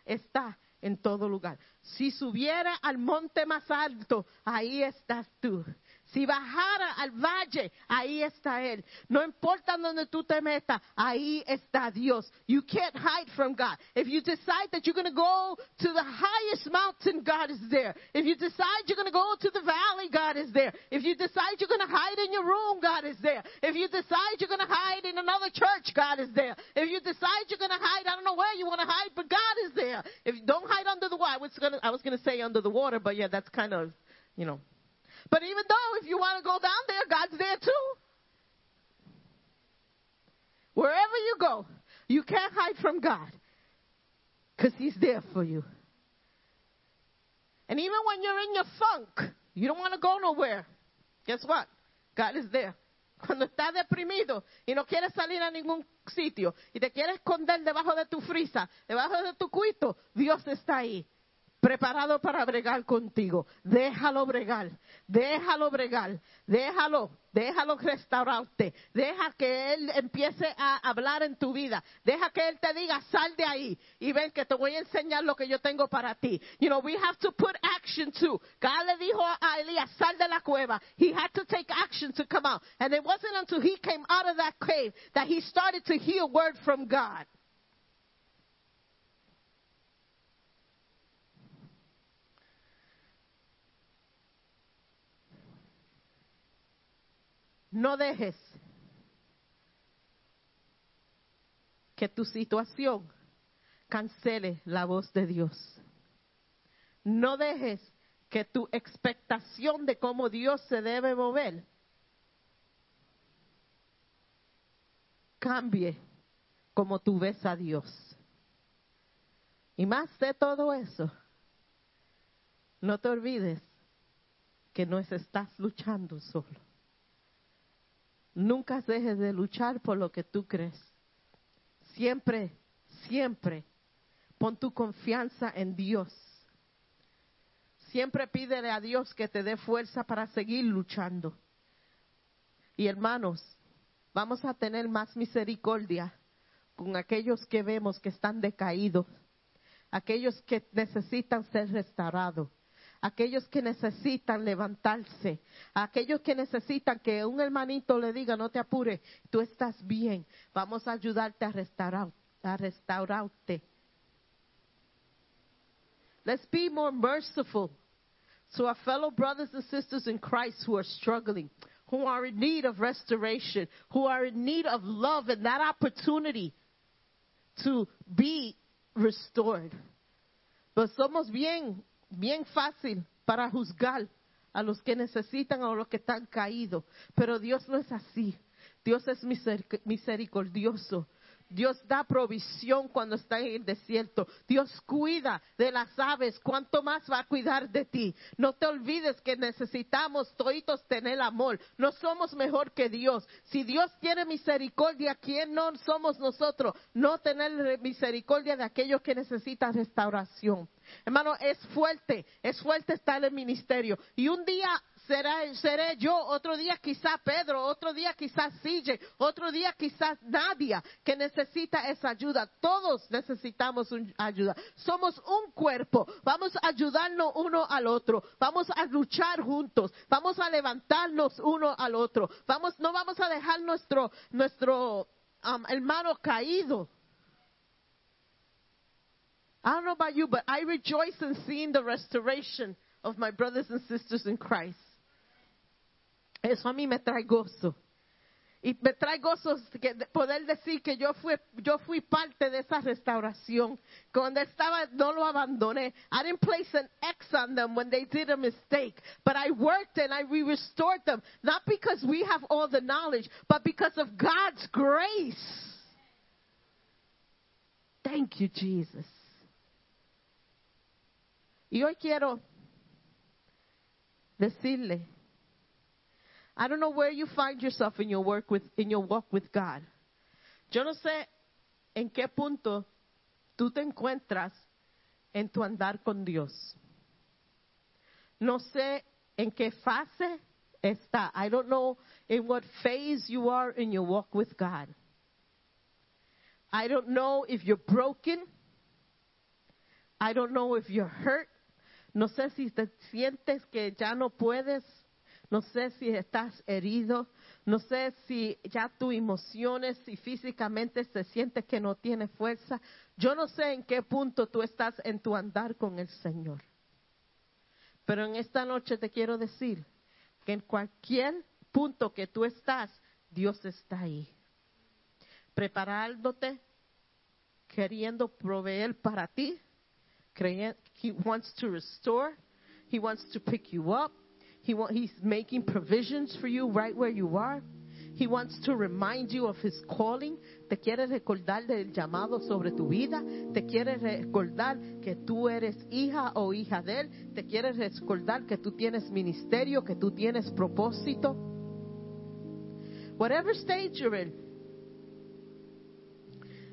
está en todo lugar. Si subiera al monte más alto, ahí estás tú. Si bajara al valle, ahí está Él. No importa donde tú te metas, ahí está Dios. You can't hide from God. If you decide that you're going to go to the highest mountain, God is there. If you decide you're going to go to the valley, God is there. If you decide you're going to hide in your room, God is there. If you decide you're going to hide in another church, God is there. If you decide you're going to hide, I don't know where you want to hide, but God is there. If you don't hide under the water, I was going to, I was going to say under the water, but yeah, that's kind of, you know, but even though if you want to go down there, God's there too. Wherever you go, you can't hide from God because He's there for you. And even when you're in your funk, you don't want to go nowhere. Guess what? God is there. Cuando estás deprimido y no quieres salir a ningún sitio y te quieres esconder debajo de tu frisa, debajo de tu cuito, Dios está ahí preparado para bregar contigo. Déjalo bregar, déjalo bregar, déjalo, déjalo restaurarte. Deja que Él empiece a hablar en tu vida. Deja que Él te diga, sal de ahí y ven que te voy a enseñar lo que yo tengo para ti. You know, we have to put action too. God le dijo a Elías, sal de la cueva. He had to take action to come out. And it wasn't until he came out of that cave that he started to hear word from God. No dejes que tu situación cancele la voz de Dios. No dejes que tu expectación de cómo Dios se debe mover cambie como tú ves a Dios. Y más de todo eso, no te olvides que no estás luchando solo. Nunca dejes de luchar por lo que tú crees. Siempre, siempre pon tu confianza en Dios. Siempre pídele a Dios que te dé fuerza para seguir luchando. Y hermanos, vamos a tener más misericordia con aquellos que vemos que están decaídos, aquellos que necesitan ser restaurados aquellos que necesitan levantarse, aquellos que necesitan que un hermanito le diga, no te apures, tú estás bien, vamos a ayudarte a restaurar, a restaurarte. Let's be more merciful to our fellow brothers and sisters in Christ who are struggling, who are in need of restoration, who are in need of love and that opportunity to be restored. But somos bien bien fácil para juzgar a los que necesitan o a los que están caídos. Pero Dios no es así. Dios es misericordioso. Dios da provisión cuando está en el desierto. Dios cuida de las aves. ¿Cuánto más va a cuidar de ti? No te olvides que necesitamos todos tener amor. No somos mejor que Dios. Si Dios tiene misericordia, ¿quién no somos nosotros? No tener misericordia de aquellos que necesitan restauración. Hermano, es fuerte, es fuerte estar en el ministerio. Y un día será, seré yo, otro día quizás Pedro, otro día quizás Sille, otro día quizás Nadia que necesita esa ayuda. Todos necesitamos ayuda. Somos un cuerpo. Vamos a ayudarnos uno al otro. Vamos a luchar juntos. Vamos a levantarnos uno al otro. Vamos, no vamos a dejar nuestro, nuestro um, hermano caído. I don't know about you, but I rejoice in seeing the restoration of my brothers and sisters in Christ. Eso a mí me trae gozo. Y me trae de poder decir que yo fui, yo fui parte de esa restauración. Cuando estaba, no lo abandoné. I didn't place an X on them when they did a mistake. But I worked and I restored them. Not because we have all the knowledge, but because of God's grace. Thank you, Jesus. Y hoy quiero decirle, I don't know where you find yourself in your work with in your walk with God. Yo no sé en qué punto tú te encuentras en tu andar con Dios. No sé en qué fase está. I don't know in what phase you are in your walk with God. I don't know if you're broken. I don't know if you're hurt. No sé si te sientes que ya no puedes. No sé si estás herido. No sé si ya tus emociones y físicamente se siente que no tiene fuerza. Yo no sé en qué punto tú estás en tu andar con el Señor. Pero en esta noche te quiero decir que en cualquier punto que tú estás, Dios está ahí. Preparándote, queriendo proveer para ti. He wants to restore. He wants to pick you up. He wa- he's making provisions for you right where you are. He wants to remind you of his calling. Te quiere recordar del llamado sobre tu vida. Te quiere recordar que tú eres hija o hija de él. Te quiere recordar que tú tienes ministerio, que tú tienes propósito. Whatever stage you're in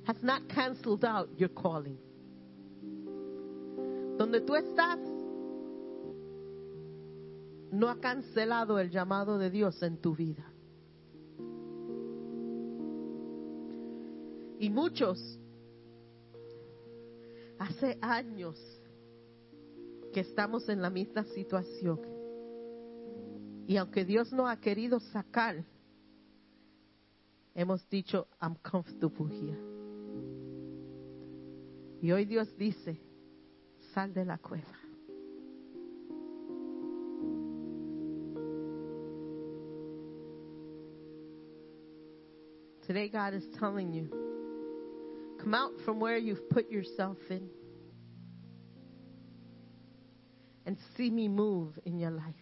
has not canceled out your calling. Donde tú estás no ha cancelado el llamado de Dios en tu vida. Y muchos, hace años que estamos en la misma situación. Y aunque Dios no ha querido sacar, hemos dicho, I'm comfortable here. Y hoy Dios dice, sal de la cueva. Today, God is telling you come out from where you've put yourself in and see me move in your life.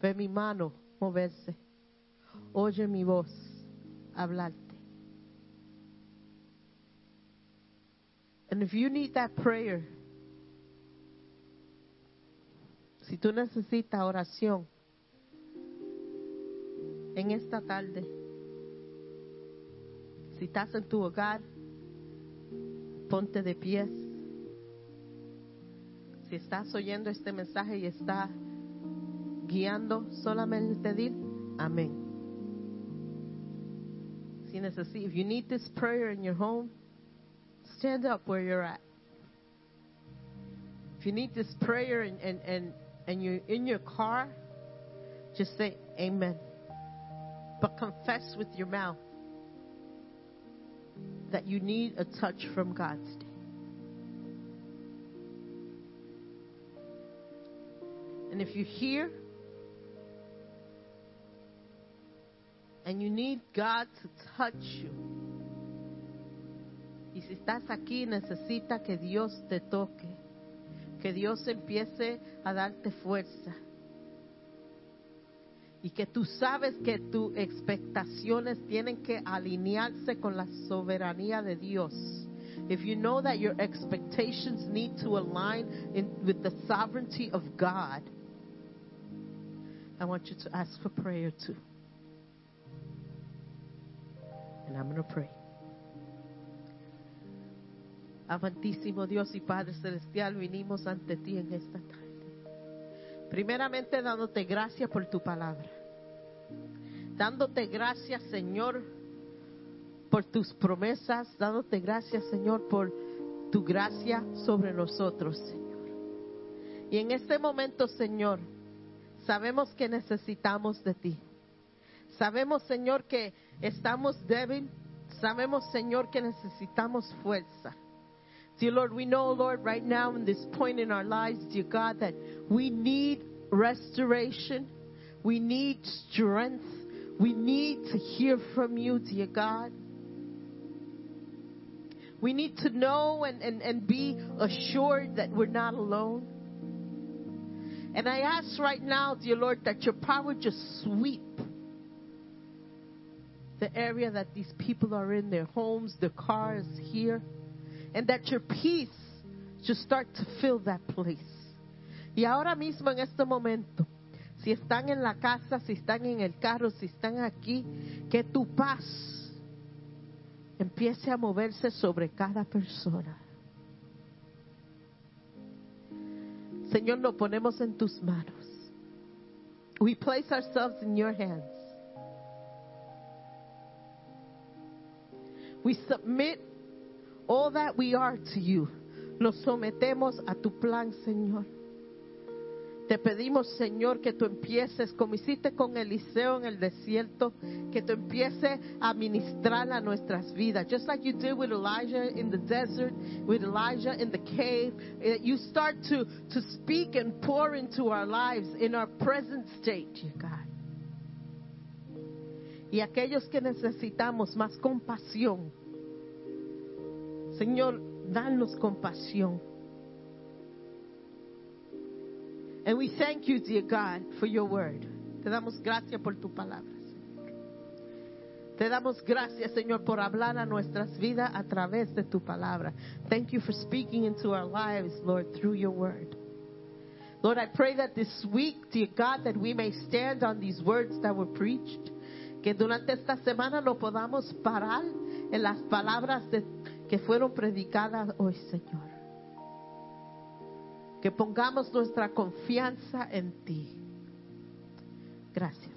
Ve mi mano moverse. Oye mi voz hablarte. And if you need that prayer, si tú necesitas oración, en esta tarde, si estás en tu hogar, ponte de pies. Si estás oyendo este mensaje y está guiando, solamente dir amén. Si necesitas, if you need this prayer in your home, stand up where you're at. If you need this prayer and, and, and, and you're in your car, just say amen. But confess with your mouth that you need a touch from God today. And if you're here and you need God to touch you, y si estás aquí necesita que Dios te toque, que Dios empiece a darte fuerza. Y que tú sabes que tus expectaciones tienen que alinearse con la soberanía de Dios. If you know that your expectations need to align in, with the sovereignty of God, I want you to ask for prayer too. And I'm going to pray. Amantísimo Dios y Padre Celestial, vinimos ante ti en esta tarde. Primeramente dándote gracias por tu palabra. Dándote gracias, Señor, por tus promesas. Dándote gracias, Señor, por tu gracia sobre nosotros, Señor. Y en este momento, Señor, sabemos que necesitamos de ti. Sabemos, Señor, que estamos débiles. Sabemos, Señor, que necesitamos fuerza. Dear Lord, we know, Lord, right now in this point in our lives, dear God, that we need restoration. We need strength. We need to hear from you, dear God. We need to know and, and, and be assured that we're not alone. And I ask right now, dear Lord, that your power just sweep the area that these people are in, their homes, their cars here, and that your peace just start to fill that place. Y ahora mismo en este momento, si están en la casa, si están en el carro, si están aquí, que tu paz empiece a moverse sobre cada persona. Señor, lo ponemos en tus manos. We place ourselves in your hands. We submit all that we are to you. Nos sometemos a tu plan, Señor. Te pedimos, Señor, que tú empieces, como hiciste con Eliseo en el desierto, que tú empieces a ministrar a nuestras vidas. Just like you did with Elijah in the desert, with Elijah in the cave. eh, You start to, to speak and pour into our lives in our present state, dear God. Y aquellos que necesitamos más compasión, Señor, danos compasión. And we thank you, dear God, for your word. Te damos gracias por tu palabra. Te damos gracias, Señor, por hablar a nuestras vidas a través de tu palabra. Thank you for speaking into our lives, Lord, through your word. Lord, I pray that this week, dear God, that we may stand on these words that were preached. Que durante esta semana no podamos parar en las palabras de- que fueron predicadas hoy, Señor. Que pongamos nuestra confianza en ti. Gracias,